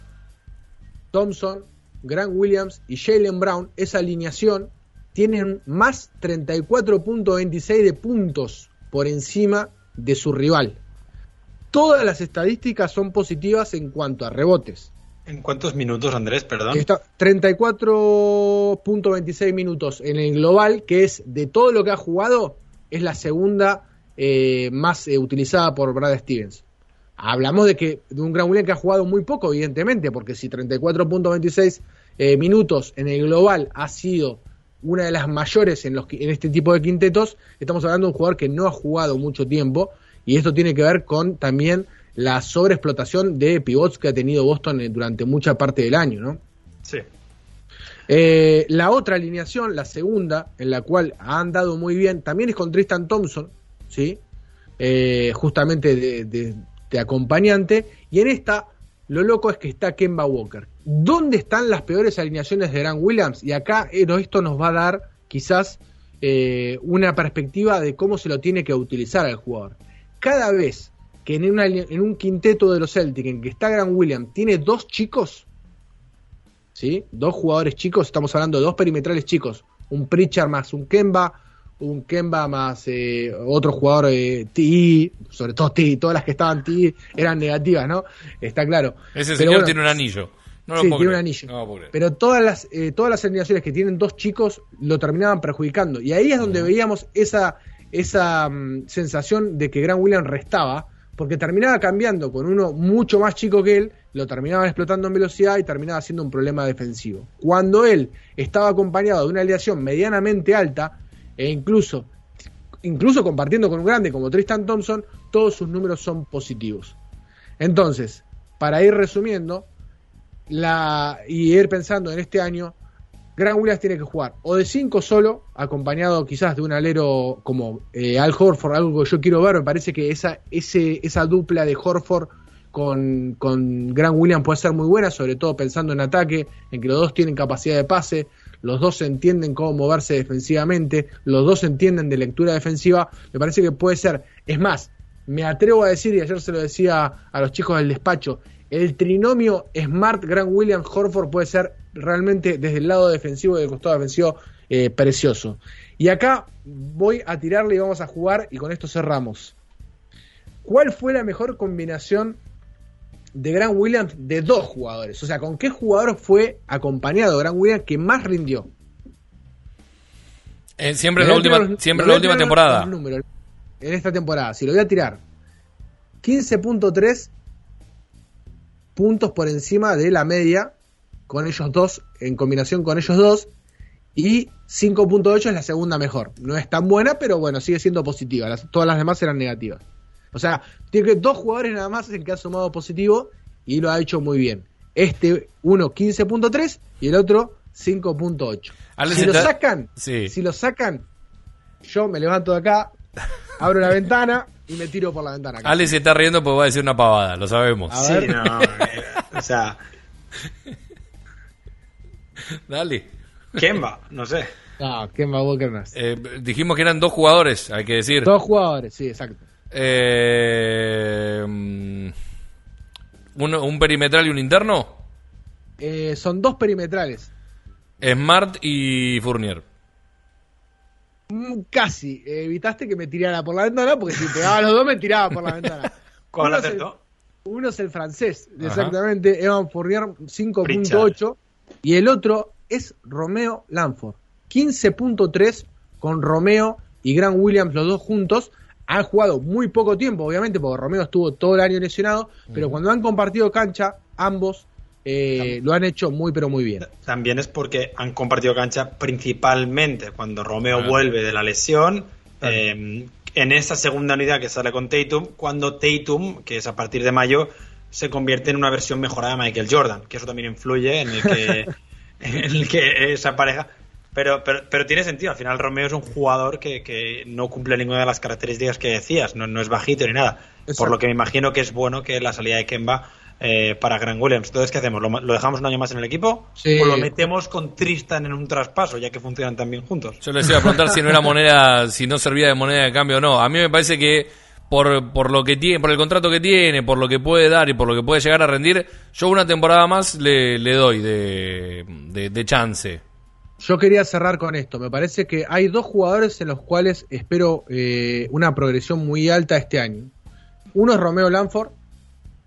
Thompson, Grant Williams y Jalen Brown, esa alineación, tienen más 34.26 de puntos por encima de su rival. Todas las estadísticas son positivas en cuanto a rebotes. ¿En cuántos minutos, Andrés? Perdón. 34.26 minutos en el global, que es de todo lo que ha jugado, es la segunda eh, más eh, utilizada por Brad Stevens. Hablamos de que de un Gran William que ha jugado muy poco, evidentemente, porque si 34.26 eh, minutos en el global ha sido una de las mayores en, los, en este tipo de quintetos, estamos hablando de un jugador que no ha jugado mucho tiempo y esto tiene que ver con también la sobreexplotación de pivots que ha tenido Boston eh, durante mucha parte del año, ¿no? Sí. Eh, la otra alineación, la segunda, en la cual ha andado muy bien, también es con Tristan Thompson, ¿sí? Eh, justamente de, de, acompañante, y en esta lo loco es que está Kemba Walker. ¿Dónde están las peores alineaciones de Grant Williams? Y acá esto nos va a dar quizás una perspectiva de cómo se lo tiene que utilizar al jugador. Cada vez que en, en un quinteto de los Celtics en que está Grant Williams tiene dos chicos, ¿sí? Dos jugadores chicos, estamos hablando de dos perimetrales chicos, un Pritchard más un Kemba, un Kemba más eh, otro jugador eh, TI, sobre todo TI, todas las que estaban TI eran negativas, ¿no? Está claro. Ese señor tiene un anillo. sí, tiene un anillo. pero todas las, eh, todas las alineaciones que tienen dos chicos lo terminaban perjudicando. Y ahí es donde veíamos esa, esa mm, sensación de que Grant Williams restaba porque terminaba cambiando con uno mucho más chico que él, lo terminaban explotando en velocidad y terminaba siendo un problema defensivo. Cuando él estaba acompañado de una alineación medianamente alta, e incluso, incluso compartiendo con un grande como Tristan Thompson, todos sus números son positivos. Entonces, para ir resumiendo, la, y ir pensando en este año, Grant Williams tiene que jugar o de 5 solo, acompañado quizás de un alero como eh, Al Horford, algo que yo quiero ver. Me parece que esa, ese, esa dupla de Horford con, con Grant Williams puede ser muy buena, sobre todo pensando en ataque, en que los dos tienen capacidad de pase, los dos entienden cómo moverse defensivamente, los dos entienden de lectura defensiva. Me parece que puede ser, es más, me atrevo a decir, y ayer se lo decía a los chicos del despacho, el trinomio Smart Grant Williams Horford puede ser realmente desde el lado defensivo y del costado defensivo eh, precioso. Y acá voy a tirarle y vamos a jugar y con esto cerramos. ¿Cuál fue la mejor combinación de Grant Williams de dos jugadores? O sea, ¿con qué jugador fue acompañado Grant Williams que más rindió? Eh, siempre en la última, siempre la última temporada. en esta temporada, si lo voy a tirar, 15.3 puntos por encima de la media con ellos dos, en combinación con ellos dos. Y 5.8 es la segunda mejor. No es tan buena, pero bueno, sigue siendo positiva. todas las demás eran negativas. O sea, tiene que dos jugadores nada más en que ha sumado positivo y lo ha hecho muy bien. Este, uno 15.3 y el otro 5.8. Si lo sacan, si lo sacan, yo me levanto de acá, abro la ventana y me tiro por la ventana. Ale se está riendo porque va a decir una pavada, lo sabemos. Sí, no, eh, o sea, Dale. Kemba, no sé. No, Kemba Walker no eh, dijimos que eran dos jugadores, hay que decir. Dos jugadores, sí, exacto. Eh, mm, ¿un, perimetral y un interno? Eh, son dos perimetrales. Smart y Fournier. Mm, casi. evitaste que me tirara por la ventana porque si pegaba los dos me tiraba por la ventana. ¿Cómo uno, es el, uno es el francés, exactamente. Evan Fournier 5.8 y el otro es Romeo Lanford. 15.3 con Romeo y Grant Williams los dos juntos. Han jugado muy poco tiempo, obviamente, porque Romeo estuvo todo el año lesionado, pero cuando han compartido cancha, ambos eh, lo han hecho muy, pero muy bien. También es porque han compartido cancha principalmente cuando Romeo vuelve de la lesión. Eh, en esa segunda unidad que sale con Tatum, cuando Tatum, que es a partir de mayo, se convierte en una versión mejorada de Michael Jordan, que eso también influye en el que, en el que esa pareja. Pero, pero, pero, tiene sentido, al final Romeo es un jugador que, que no cumple ninguna de las características que decías, no, no es bajito ni nada. Por lo que me imagino que es bueno que la salida de Kemba eh, para Grant Williams. Entonces, ¿qué hacemos? ¿Lo, dejamos un año más en el equipo? ¿O lo metemos con Tristan en un traspaso, ya que funcionan tan bien juntos? Yo les iba a preguntar si no era moneda, si no servía de moneda de cambio o no. A mí me parece que por, por lo que tiene, por el contrato que tiene, por lo que puede dar y por lo que puede llegar a rendir, yo una temporada más le, le doy de, de, chance. Yo quería cerrar con esto. Me parece que hay dos jugadores en los cuales espero eh, una progresión muy alta este año. Uno es Romeo Lanford,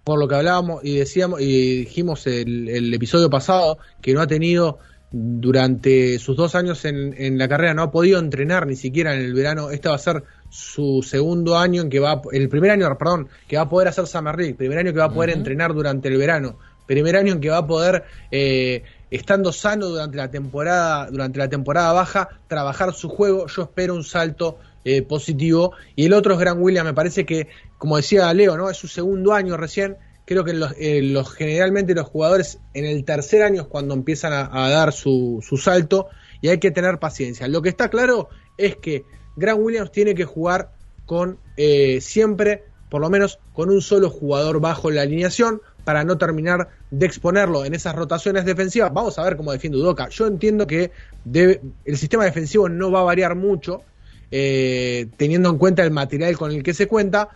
por lo que hablábamos y decíamos y dijimos el, el episodio pasado que no ha tenido durante sus dos años en, en, la carrera, no ha podido entrenar ni siquiera en el verano. Esta va a ser su segundo año en que va, el primer año, perdón, que va a poder hacer Summer League, primer año que va a poder entrenar durante el verano, primer año en que va a poder, eh, estando sano durante la temporada, durante la temporada baja, trabajar su juego. Yo espero un salto eh, positivo. Y el otro es Gran William, me parece que, como decía Leo, ¿no? Es su segundo año recién. Creo que los, eh, los generalmente los jugadores en el tercer año es cuando empiezan a, dar su, su salto y hay que tener paciencia. Lo que está claro es que Grant Williams tiene que jugar con eh, siempre, por lo menos, con un solo jugador bajo la alineación para no terminar de exponerlo en esas rotaciones defensivas. Vamos a ver cómo defiende Udoka. Yo entiendo que el sistema defensivo no va a variar mucho, eh, teniendo en cuenta el material con el que se cuenta.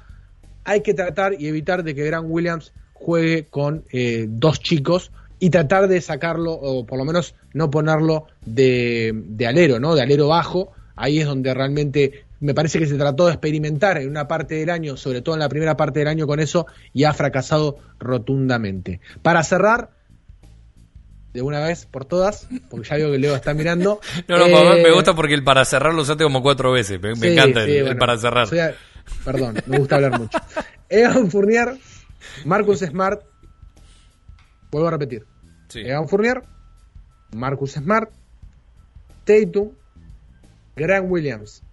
Hay que tratar y evitar de que Grant Williams juegue con eh, dos chicos y tratar de sacarlo, o por lo menos no ponerlo de, de alero, ¿no? De alero bajo, Ahí es donde realmente me parece que se trató de experimentar en una parte del año, sobre todo en la primera parte del año con eso, y ha fracasado rotundamente. Para cerrar, de una vez por todas, porque ya veo que Leo está mirando. no, no, me eh, gusta porque el para cerrar lo usaste como cuatro veces. Me, encanta el, para cerrar. perdón, me gusta hablar mucho. Evan Fournier, Marcus Smart, vuelvo a repetir. Evan Fournier, Marcus Smart, Tatum, Grant Williams.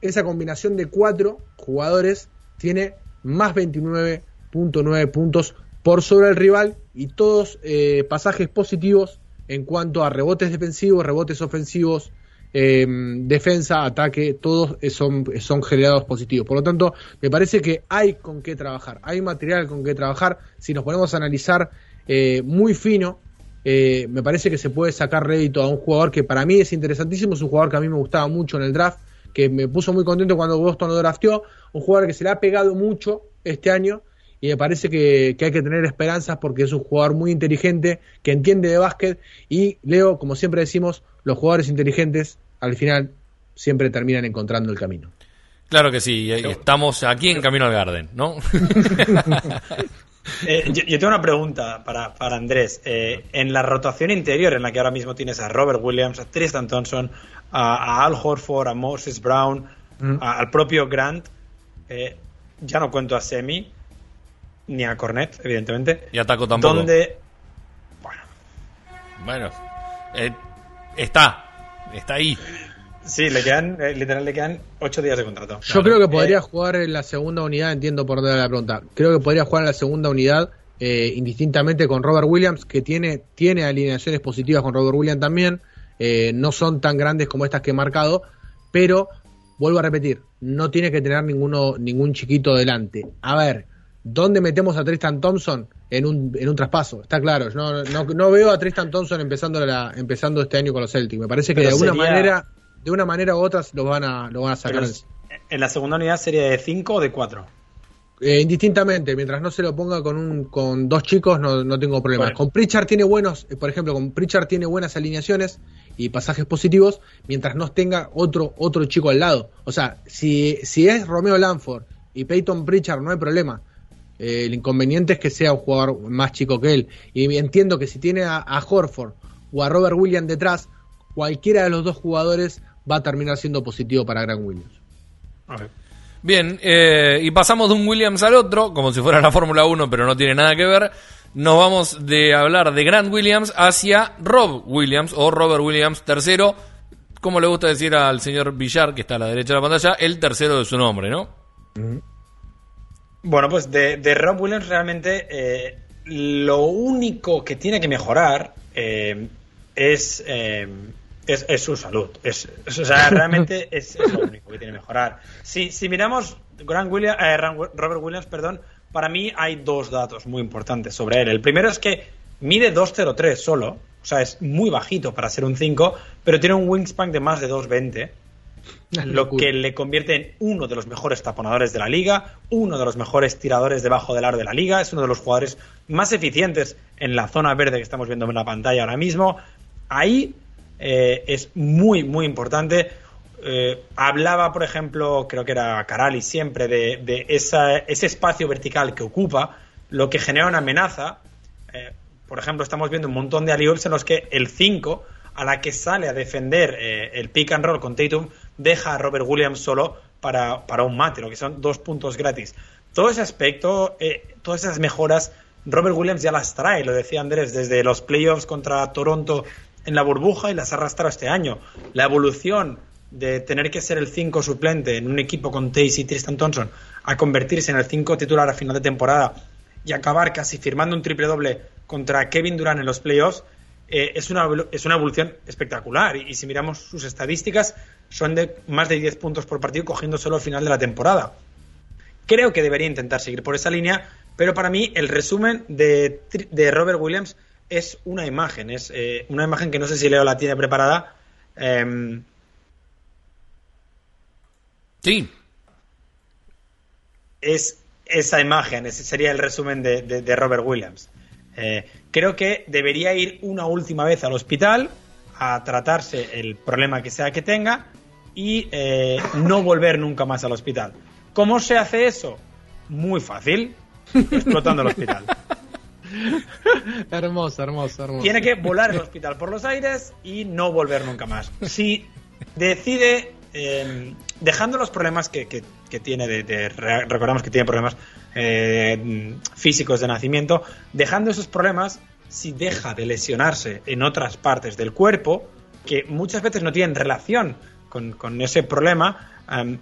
Esa combinación de cuatro jugadores tiene más 29.9 puntos por sobre el rival y todos eh, pasajes positivos en cuanto a rebotes defensivos, rebotes ofensivos, em, defensa, ataque, todos son, son generados positivos. Por lo tanto, me parece que hay con qué trabajar, hay material con qué trabajar. Si nos ponemos a analizar eh, muy fino eh, me parece que se puede sacar rédito a un jugador que para mí es interesantísimo, es un jugador que a mí me gustaba mucho en el draft, que me puso muy contento cuando Boston lo drafteó, un jugador que se le ha pegado mucho este año y me parece que, hay que tener esperanzas porque es un jugador muy inteligente, que entiende de básquet y Leo, como siempre decimos, los jugadores inteligentes al final siempre terminan encontrando el camino. Claro que sí, estamos aquí en Camino al Garden, ¿no? Eh, yo, tengo una pregunta para, Andrés. Eh, en la rotación interior, en la que ahora mismo tienes a Robert Williams, a Tristan Thompson, a, Al Horford, a Moses Brown, mm. al propio Grant, eh, ya no cuento a Semi, ni a Cornet, evidentemente. Y a Taco tampoco. Donde. Bueno. Bueno. está. Está ahí. Sí, le quedan, eh, literal, le quedan ocho días de contrato. Yo creo que podría eh, jugar en la segunda unidad, entiendo por dónde la pregunta. Creo que podría jugar en la segunda unidad, eh, indistintamente con Robert Williams, que tiene, tiene alineaciones positivas con Robert Williams también. no son tan grandes como estas que he marcado, pero vuelvo a repetir, no tiene que tener ninguno, ningún chiquito delante. A ver, ¿dónde metemos a Tristan Thompson? En un, en un traspaso, está claro. No, no, no veo a Tristan Thompson empezando, la, empezando este año con los Celtics. Me parece que de alguna manera de una manera u otra lo van a, lo van a sacar. ¿En la segunda unidad sería de 5 o de 4? Eh, indistintamente, mientras no se lo ponga con un con dos chicos no, no tengo problema. Con Pritchard tiene buenos, eh, por ejemplo, con Pritchard tiene buenas alineaciones y pasajes positivos, mientras no tenga otro otro chico al lado. O sea, si, si es Romeo Lanford y Peyton Pritchard no hay problema. Eh, el inconveniente es que sea un jugador más chico que él. Y entiendo que si tiene a, a Horford o a Robert Williams detrás, cualquiera de los dos jugadores va a terminar siendo positivo para Grant Williams. Bien, eh, y pasamos de un Williams al otro, como si fuera la Fórmula 1, pero no tiene nada que ver. Nos vamos de hablar de Grant Williams hacia Rob Williams o Robert Williams tercero, como le gusta decir al señor Villar, que está a la derecha de la pantalla, el tercero de su nombre, ¿no? Bueno, pues de, Rob Williams realmente eh, lo único que tiene que mejorar eh, es es, su salud. Es, o sea, realmente es, lo único que tiene que mejorar. Si, si miramos Grant Williams, eh, Robert Williams, perdón, para mí hay dos datos muy importantes sobre él. El primero es que mide 2.03 solo, o sea, es muy bajito para ser un 5, pero tiene un wingspan de más de 2.20 lo que le convierte en uno de los mejores taponadores de la liga, uno de los mejores tiradores debajo del aro de la liga, es uno de los jugadores más eficientes en la zona verde que estamos viendo en la pantalla ahora mismo. Ahí eh, es muy, muy importante. Eh, hablaba, por ejemplo, creo que era Carali siempre, de, ese espacio vertical que ocupa, lo que genera una amenaza. Eh, por ejemplo, estamos viendo un montón de alley en los que el 5, a la que sale a defender el pick and roll con Tatum, deja a Robert Williams solo para, para un mate, lo que son dos puntos gratis. Todo ese aspecto, todas esas mejoras, Robert Williams ya las trae, lo decía Andrés, desde los playoffs contra Toronto en la burbuja y las arrastra este año. La evolución de tener que ser el 5 suplente en un equipo con Tays y Tristan Thompson a convertirse en el 5 titular a final de temporada y acabar casi firmando un triple doble contra Kevin Durant en los playoffs, eh, es, una, es una evolución espectacular. Y, y, si miramos sus estadísticas, son de más de 10 puntos por partido cogiendo solo al final de la temporada. Creo que debería intentar seguir por esa línea, pero para mí el resumen de, de Robert Williams es una imagen, es eh, una imagen que no sé si Leo la tiene preparada. Eh, sí. Es esa imagen, ese sería el resumen de, de, de Robert Williams. Eh, creo que debería ir una última vez al hospital a tratarse el problema que sea que tenga y eh, no volver nunca más al hospital. ¿Cómo se hace eso? Muy fácil, explotando el hospital. hermoso, hermoso, hermoso. Tiene que volar el hospital por los aires y no volver nunca más. Si decide, eh, dejando los problemas que, que, tiene, de, recordamos que tiene problemas eh, físicos de nacimiento, dejando esos problemas, si deja de lesionarse en otras partes del cuerpo, que muchas veces no tienen relación con, con ese problema, um,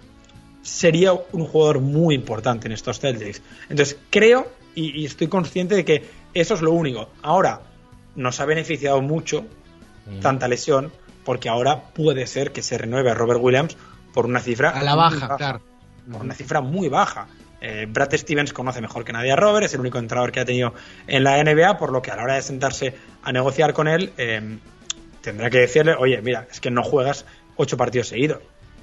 sería un jugador muy importante en estos Celtics. Entonces, creo y, estoy consciente de que eso es lo único. Ahora, nos ha beneficiado mucho mm. tanta lesión, porque ahora puede ser que se renueve a Robert Williams por una cifra. A la baja, baja claro. Por una cifra muy baja. Eh, Brad Stevens conoce mejor que nadie a Robert, es el único entrenador que ha tenido en la NBA, por lo que a la hora de sentarse a negociar con él, eh, tendrá que decirle, oye, mira, es que no juegas ocho partidos seguidos.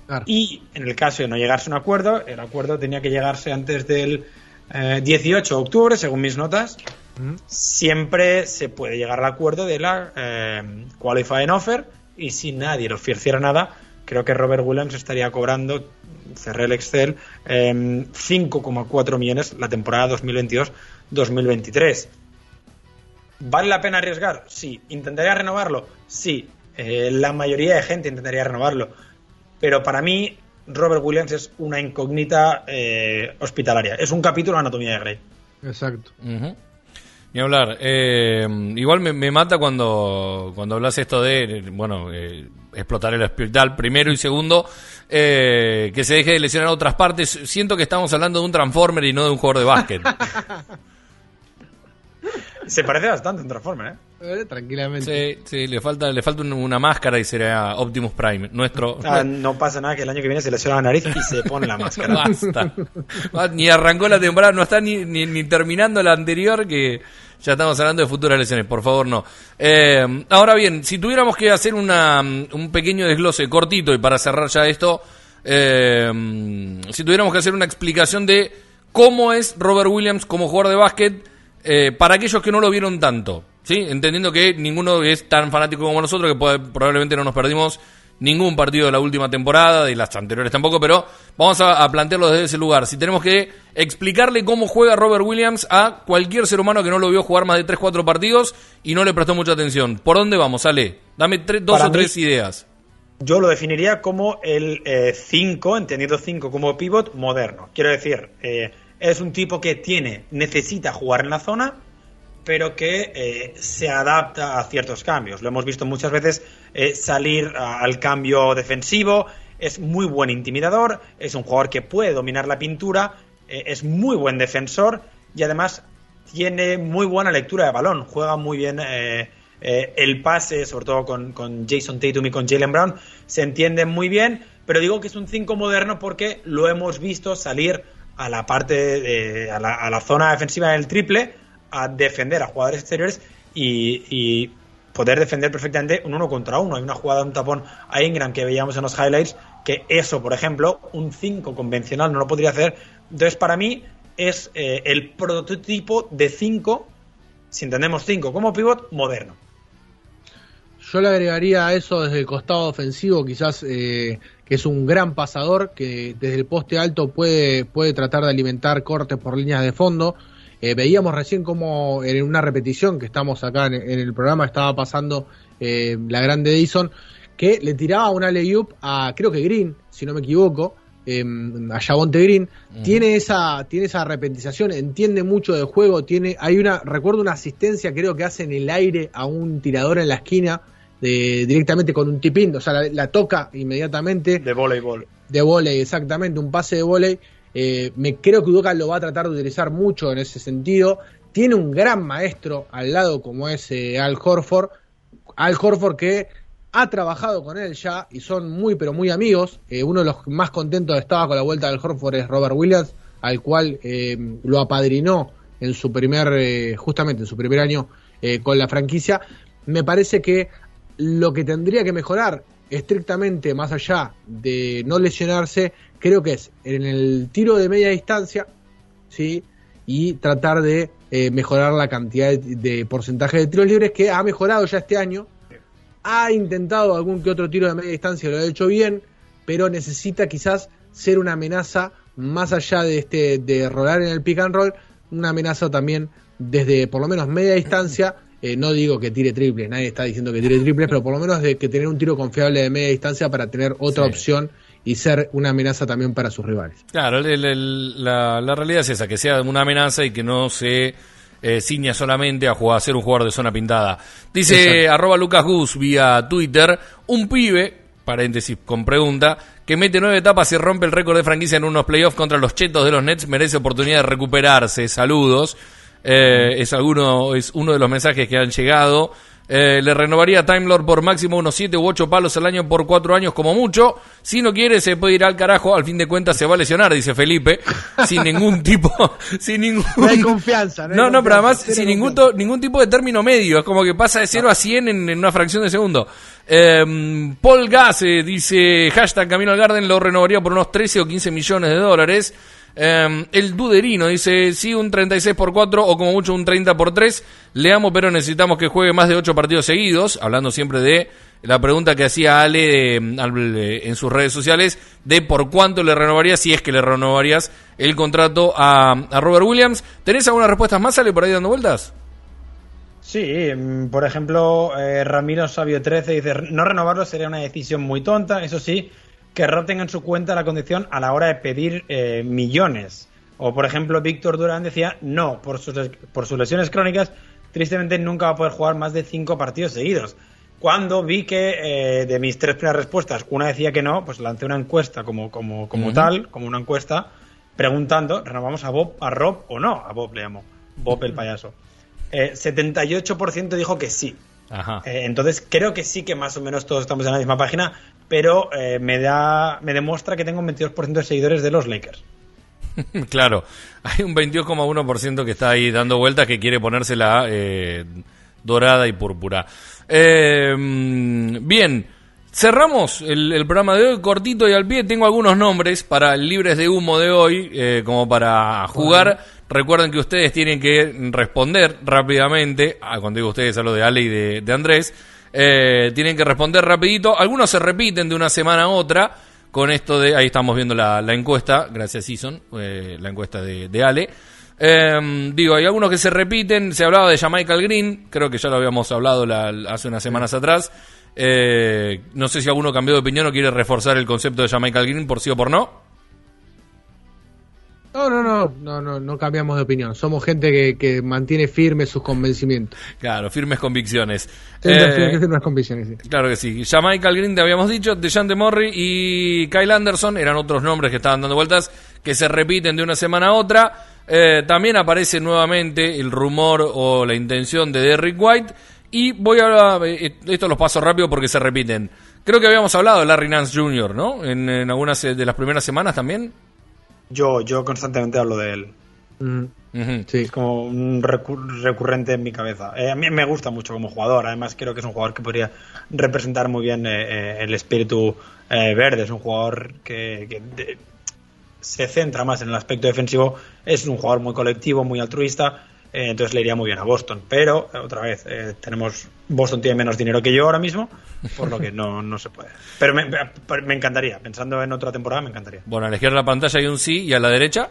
Claro. Y en el caso de no llegarse a un acuerdo, el acuerdo tenía que llegarse antes del eh, 18 de octubre, según mis notas. Mm. Siempre se puede llegar al acuerdo de la eh, qualifying offer y si nadie le ofreciera nada, creo que Robert Williams estaría cobrando, cerré el Excel, eh, 5,4 millones la temporada 2022-2023. ¿Vale la pena arriesgar? Sí. ¿Intentaría renovarlo? Sí. Eh, la mayoría de gente intentaría renovarlo. Pero para mí, Robert Williams es una incógnita eh, hospitalaria. Es un capítulo de Anatomía de Grey. Exacto. Uh -huh. Ni hablar. Eh, igual me, me, mata cuando, cuando hablas esto de, bueno, eh, explotar el hospital primero y segundo, eh, que se deje de lesionar otras partes. Siento que estamos hablando de un Transformer y no de un jugador de básquet. se parece bastante a un Transformer, ¿eh? ¿eh? Tranquilamente. Sí, sí, le falta, le falta una máscara y sería Optimus Prime. Nuestro. Ah, no pasa nada que el año que viene se lesiona la nariz y se pone la máscara. Basta. ni arrancó la temporada, no está ni, ni, ni, terminando la anterior que ya estamos hablando de futuras lesiones. Por favor, no. Eh, ahora bien, si tuviéramos que hacer una, un pequeño desglose cortito y para cerrar ya esto, eh, si tuviéramos que hacer una explicación de cómo es Robert Williams como jugador de básquet eh, para aquellos que no lo vieron tanto, ¿sí? Entendiendo que ninguno es tan fanático como nosotros, que puede, probablemente no nos perdimos ningún partido de la última temporada, y las anteriores tampoco, pero vamos a, a, plantearlo desde ese lugar. Si tenemos que explicarle cómo juega Robert Williams a cualquier ser humano que no lo vio jugar más de 3-4 partidos y no le prestó mucha atención, ¿por dónde vamos, Ale? Dame tres, dos para o mí, tres ideas. Yo lo definiría como el 5, eh, entendido 5 como pivot moderno. Quiero decir, eh, es un tipo que tiene, necesita jugar en la zona, pero que eh, se adapta a ciertos cambios. Lo hemos visto muchas veces eh, salir al cambio defensivo, es muy buen intimidador, es un jugador que puede dominar la pintura, eh, es muy buen defensor y además tiene muy buena lectura de balón, juega muy bien el pase, sobre todo con, con, Jason Tatum y con Jalen Brown, se entienden muy bien, pero digo que es un 5 moderno porque lo hemos visto salir a la parte, de, a, la, zona defensiva del triple, a defender a jugadores exteriores y, poder defender perfectamente un uno contra uno. Hay una jugada un tapón a Ingram que veíamos en los highlights, que eso, por ejemplo, un 5 convencional no lo podría hacer. Entonces, para mí, es eh, el prototipo de 5, si entendemos 5 como pivot, moderno. Yo le agregaría a eso desde el costado ofensivo, quizás eh, que es un gran pasador, que desde el poste alto puede, puede tratar de alimentar cortes por líneas de fondo. Eh, veíamos recién como en una repetición que estamos acá en, en el programa estaba pasando eh, la grande Edison, que le tiraba una layup a creo que Green, si no me equivoco, eh, a Javonte Green, tiene esa tiene esa arrepentización, entiende mucho del juego, tiene hay una recuerdo una asistencia creo que hace en el aire a un tirador en la esquina de, directamente con un tipín, o sea, la, la toca inmediatamente De voleibol. de volei, exactamente, un pase de volei. Eh, me creo que Udoka lo va a tratar de utilizar mucho en ese sentido. Tiene un gran maestro al lado como es eh, Al Horford. Al Horford que ha trabajado con él ya y son muy pero muy amigos. Eh, uno de los más contentos estaba con la vuelta del Horford es Robert Williams, al cual eh, lo apadrinó en su primer, justamente en su primer año con la franquicia. Me parece que lo que tendría que mejorar estrictamente más allá de no lesionarse, creo que es en el tiro de media distancia, ¿sí? Y tratar de eh, mejorar la cantidad de, de porcentaje de tiros libres que ha mejorado ya este año. Ha intentado algún que otro tiro de media distancia, lo ha hecho bien, pero necesita quizás ser una amenaza más allá de este de rolar en el pick and roll, una amenaza también desde por lo menos media distancia. Eh, no digo que tire triples, nadie está diciendo que tire triples, pero por lo menos de que tener un tiro confiable de media distancia para tener otra Sí. opción y ser una amenaza también para sus rivales. Claro, el- el- la, la realidad es esa, que sea una amenaza y que no se eh, ciña solamente a, jugar, a ser un jugador de zona pintada. Dice arroba Lucas Gus vía Twitter, un pibe, paréntesis con pregunta, que mete nueve etapas y rompe el récord de franquicia en unos playoffs contra los chetos de los Nets, merece oportunidad de recuperarse. Saludos. Eh, es alguno es uno de los mensajes que han llegado. Eh, le renovaría a Time Lord por máximo unos 7 u 8 palos al año por 4 años como mucho. Si no quiere, se puede ir al carajo. Al fin de cuentas, se va a lesionar, dice Felipe. sin ningún tipo. sin ningún. No hay confianza, no hay No, no, pero además sin ningún, to- ningún tipo de término medio. Es como que pasa de 0 a 100 en, en una fracción de segundo. Eh, Paul Gasse dice: hashtag Camino al Garden lo renovaría por unos 13 o 15 millones de dólares. Eh, el Duderino dice: sí, un 36 por 4 o como mucho un 30 por 3. Le amo, pero necesitamos que juegue más de 8 partidos seguidos. Hablando siempre de la pregunta que hacía Ale eh, al- eh, en sus redes sociales de por cuánto le renovarías, si es que le renovarías el contrato a, a Robert Williams. ¿Tenés algunas respuestas más, Ale, por ahí dando vueltas? Sí, mm, por ejemplo, eh, Ramiro Sabio 13 dice, no renovarlo sería una decisión muy tonta, eso sí, que Rob tenga en su cuenta la condición a la hora de pedir eh, millones. O por ejemplo, Víctor Durán decía, no, por sus, por sus lesiones crónicas, tristemente nunca va a poder jugar más de cinco partidos seguidos. Cuando vi que eh, de mis tres primeras respuestas, una decía que no, pues lancé una encuesta como, como, como tal, como una encuesta, preguntando, ¿renovamos a Bob, a Rob o no? A Bob le llamo, Bob el payaso. Eh, 78% dijo que sí. Ajá. Eh, entonces creo que sí que más o menos todos estamos en la misma página, pero eh, me da me demuestra que tengo un 22% de seguidores de los Lakers. claro, hay un 22,1% que está ahí dando vueltas que quiere ponérsela eh, dorada y púrpura. Eh, mm, bien, cerramos el, el programa de hoy cortito y al pie. Tengo algunos nombres para libres de humo de hoy, eh, como para jugar. Recuerden que ustedes tienen que responder rápidamente. Ah, cuando digo ustedes, hablo de Ale y de, de Andrés. Eh, tienen que responder rapidito. Algunos se repiten de una semana a otra. Con esto de, ahí estamos viendo la, la encuesta, gracias Season, eh, la encuesta de, de Ale. Eh, digo, hay algunos que se repiten, se hablaba de Jamaica Green, creo que ya lo habíamos hablado la- hace unas semanas atrás. Eh, no sé si alguno cambió de opinión o quiere reforzar el concepto de Jamaica Green por sí o por no. No, no, no, no, no, no cambiamos de opinión. Somos gente que, que mantiene firmes sus convencimientos. Claro, firmes convicciones. Eh, firmes firmes convicciones. sí. Claro que sí. Jamaica Green, te habíamos dicho, DeJante Morri y Kyle Anderson eran otros nombres que estaban dando vueltas que se repiten de una semana a otra. Eh, también aparece nuevamente el rumor o la intención de Derrick White. Y voy a. eh, Esto los paso rápido porque se repiten. Creo que habíamos hablado de Larry Nance Jr., ¿no? En, en algunas eh, de las primeras semanas también. Yo yo constantemente hablo de él. Mm, sí. Es como un recu- recurrente en mi cabeza. Eh, a mí me gusta mucho como jugador. Además, creo que es un jugador que podría representar muy bien eh, eh, el espíritu eh, verde. Es un jugador que, que de- se centra más en el aspecto defensivo. Es un jugador muy colectivo, muy altruista. Eh, entonces le iría muy bien a Boston. Pero, eh, otra vez, eh, tenemos Boston tiene menos dinero que yo ahora mismo, por lo que no, no se puede. Pero me, me- me encantaría. Pensando en otra temporada, me encantaría. Bueno, a la izquierda de la pantalla hay un sí y a la derecha.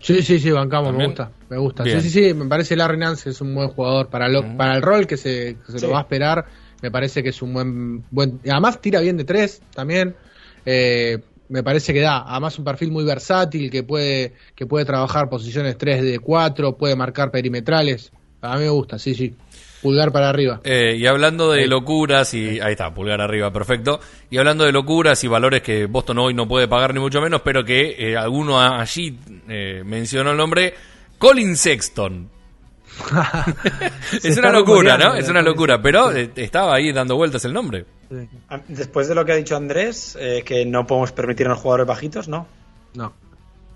Sí, sí, sí, bancamos, me gusta, me gusta. Bien. Sí, sí, sí, me parece Larry Nance es un buen jugador para lo, para el rol que se, que se Sí. lo va a esperar. Me parece que es un buen, buen, y además tira bien de tres también. Eh, me parece que da. Además, un perfil muy versátil que puede, que puede trabajar posiciones 3 de 4, puede marcar perimetrales. A mí me gusta, sí, sí. Pulgar para arriba. Eh, y hablando de locuras, y ahí está, pulgar arriba, perfecto. Y hablando de locuras y valores que Boston hoy no puede pagar ni mucho menos, pero que eh, alguno allí eh, mencionó el nombre, Colin Sexton. es una locura, ¿no? Es una locura, pero eh, estaba ahí dando vueltas el nombre. Después de lo que ha dicho Andrés, eh, que no podemos permitirnos jugadores bajitos, ¿no? No.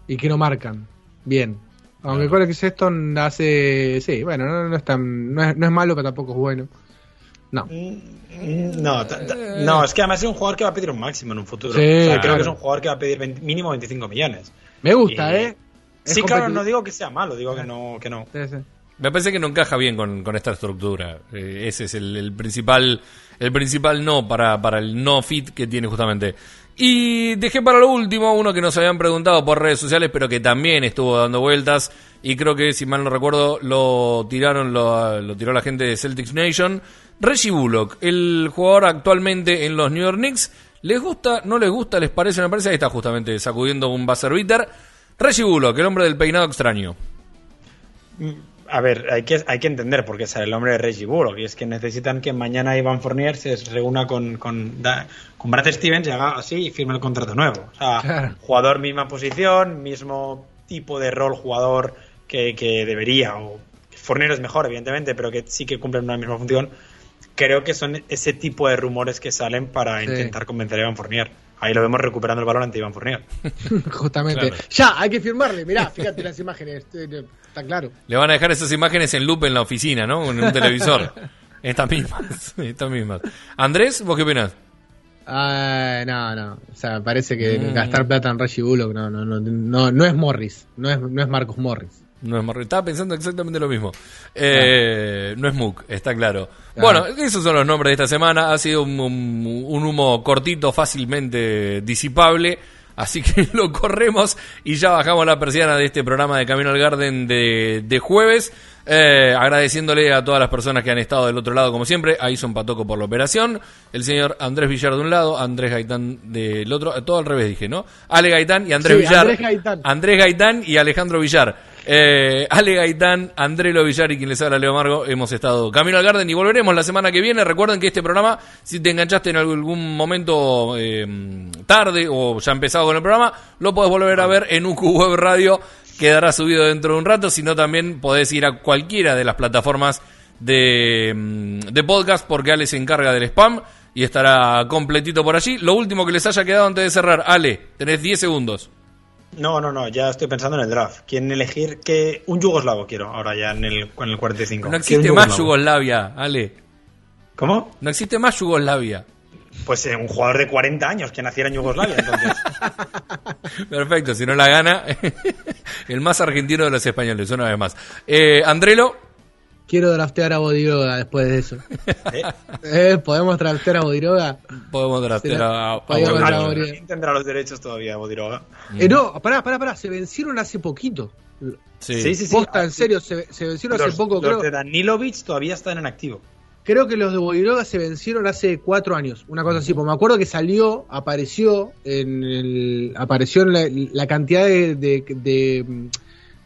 Y que no marcan. Bien. Aunque Colin Sexton hace. Sí, bueno, no, no es tan. No es, no es malo, pero tampoco es bueno. No. Mm, No, ta- ta- no, es que además es un jugador que va a pedir un máximo en un futuro. Sí, O sea, creo claro. que es un jugador que va a pedir 20 mínimo 25 millones. Me gusta, Y- ¿eh? Es Sí, claro, no digo que sea malo, digo que no. Que no. Sí, sí. Me parece que no encaja bien con, con esta estructura. Eh, ese es el, el principal el principal no para, para el no fit que tiene justamente. Y dejé para lo último uno que nos habían preguntado por redes sociales, pero que también estuvo dando vueltas. Y creo que, si mal no recuerdo, lo tiraron, lo, lo tiró la gente de Celtics Nation. Reggie Bullock, el jugador actualmente en los New York Knicks. ¿Les gusta? ¿No les gusta? ¿Les parece? Me parece ahí está justamente sacudiendo un buzzer beater. Reggie Bullock, el hombre del peinado extraño. A ver, hay que, hay que entender por qué sale el hombre de Reggie Bullock. Y es que necesitan que mañana Ivan Fournier se reúna con, con, con Brad Stevens y haga así y firme el contrato nuevo. O sea, Claro. jugador misma posición, mismo tipo de rol jugador que, que debería. O Fournier es mejor, evidentemente, pero que sí que cumplen una misma función. Creo que son ese tipo de rumores que salen para Sí. intentar convencer a Ivan Fournier. Ahí lo vemos recuperando el balón ante Iván Fournier. Justamente. Claro. Ya, hay que firmarle. Mirá, fíjate las imágenes. eh, Está claro. Le van a dejar esas imágenes en loop en la oficina, ¿no? En un televisor. Estas mismas. Estas mismas. Andrés, ¿vos qué opinás? Ah, no, no. O sea, parece que Mm. gastar plata en Reggie Bullock no, no, no, no, no es Morris. No es, no es Marcus Morris. No es Morri- Estaba pensando exactamente lo mismo. Eh, No es Mook, está claro. Claro. Bueno, esos son los nombres de esta semana. Ha sido un, un- un humo cortito, fácilmente disipable. Así que lo corremos y ya bajamos la persiana de este programa de Camino al Garden de, de jueves. Eh, agradeciéndole a todas las personas que han estado del otro lado, como siempre. A Ison Patoco por la operación. El señor Andrés Villar de un lado, Andrés Gaitán del otro. Todo al revés dije, ¿no? Ale Gaitán y Andrés Sí, Villar. Andrés Gaitán. Andrés Gaitán y Alejandro Villar. Eh, Ale Gaitán, Andrelo Villar y quien les habla Leo Margo, hemos estado Camino al Garden y volveremos la semana que viene. Recuerden que este programa, si te enganchaste en algún momento eh, tarde o ya empezado con el programa, lo puedes volver a ver en UQ Web Radio. Quedará subido dentro de un rato, sino también podés ir a cualquiera de las plataformas de, mm, de podcast porque Ale se encarga del spam y estará completito por allí. Lo último que les haya quedado antes de cerrar, Ale, tenés 10 segundos. No, no, no, ya estoy pensando en el draft. ¿Quién elegir? que Un yugoslavo quiero ahora ya en el, en el 45. No existe más. Yugoslavia, Ale. ¿Cómo? No existe más Yugoslavia. Pues eh, un jugador de 40 años que naciera en Yugoslavia, entonces. Perfecto, si no la gana, el más argentino de los españoles, una vez más. Eh, Andrelo, Quiero draftear a Bodiroga después de eso. ¿eh? Eh, ¿Podemos draftear a Bodiroga? podemos draftear a, a- Bodiroga. ¿Quién tendrá los derechos todavía, Bodiroga? Eh, no, pará, pará, pará. Se vencieron hace poquito. Sí. Sí, sí, sí. Posta, Ah, en serio, se, se vencieron Los, hace poco. los Creo, de Danilovic todavía están en activo. creo que los de Bodiroga se vencieron hace cuatro años. Una cosa así. Porque me acuerdo que salió, apareció en el, apareció en la, la cantidad de, de, de-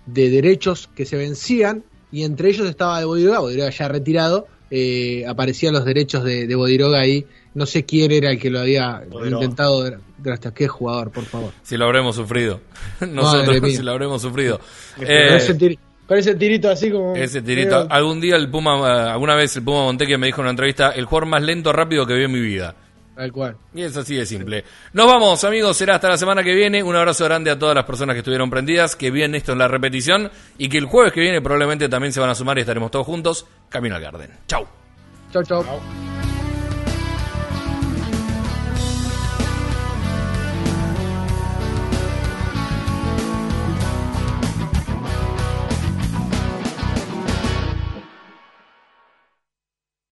de derechos que se vencían. Y entre ellos estaba de Bodiroga, Bodiroga ya retirado. eh, aparecían los derechos de, de Bodiroga ahí. No sé quién era el que lo había Bodiroga. intentado draftear. Qué jugador, por favor. Si lo habremos sufrido. Nosotros, si lo habremos sufrido. con, Eh, ese tiri- con ese tirito así como. ese tirito. Algún día el Puma, eh, alguna vez el Puma Monteque me dijo en una entrevista, el jugador más lento rápido que vi en mi vida. Tal cual. Y es así de simple. Nos vamos, amigos. Será hasta la semana que viene. Un abrazo grande a todas las personas que estuvieron prendidas, que vienen esto en la repetición y que el jueves que viene probablemente también se van a sumar y estaremos todos juntos. Camino al Garden. Chau. Chau, chau. Chao.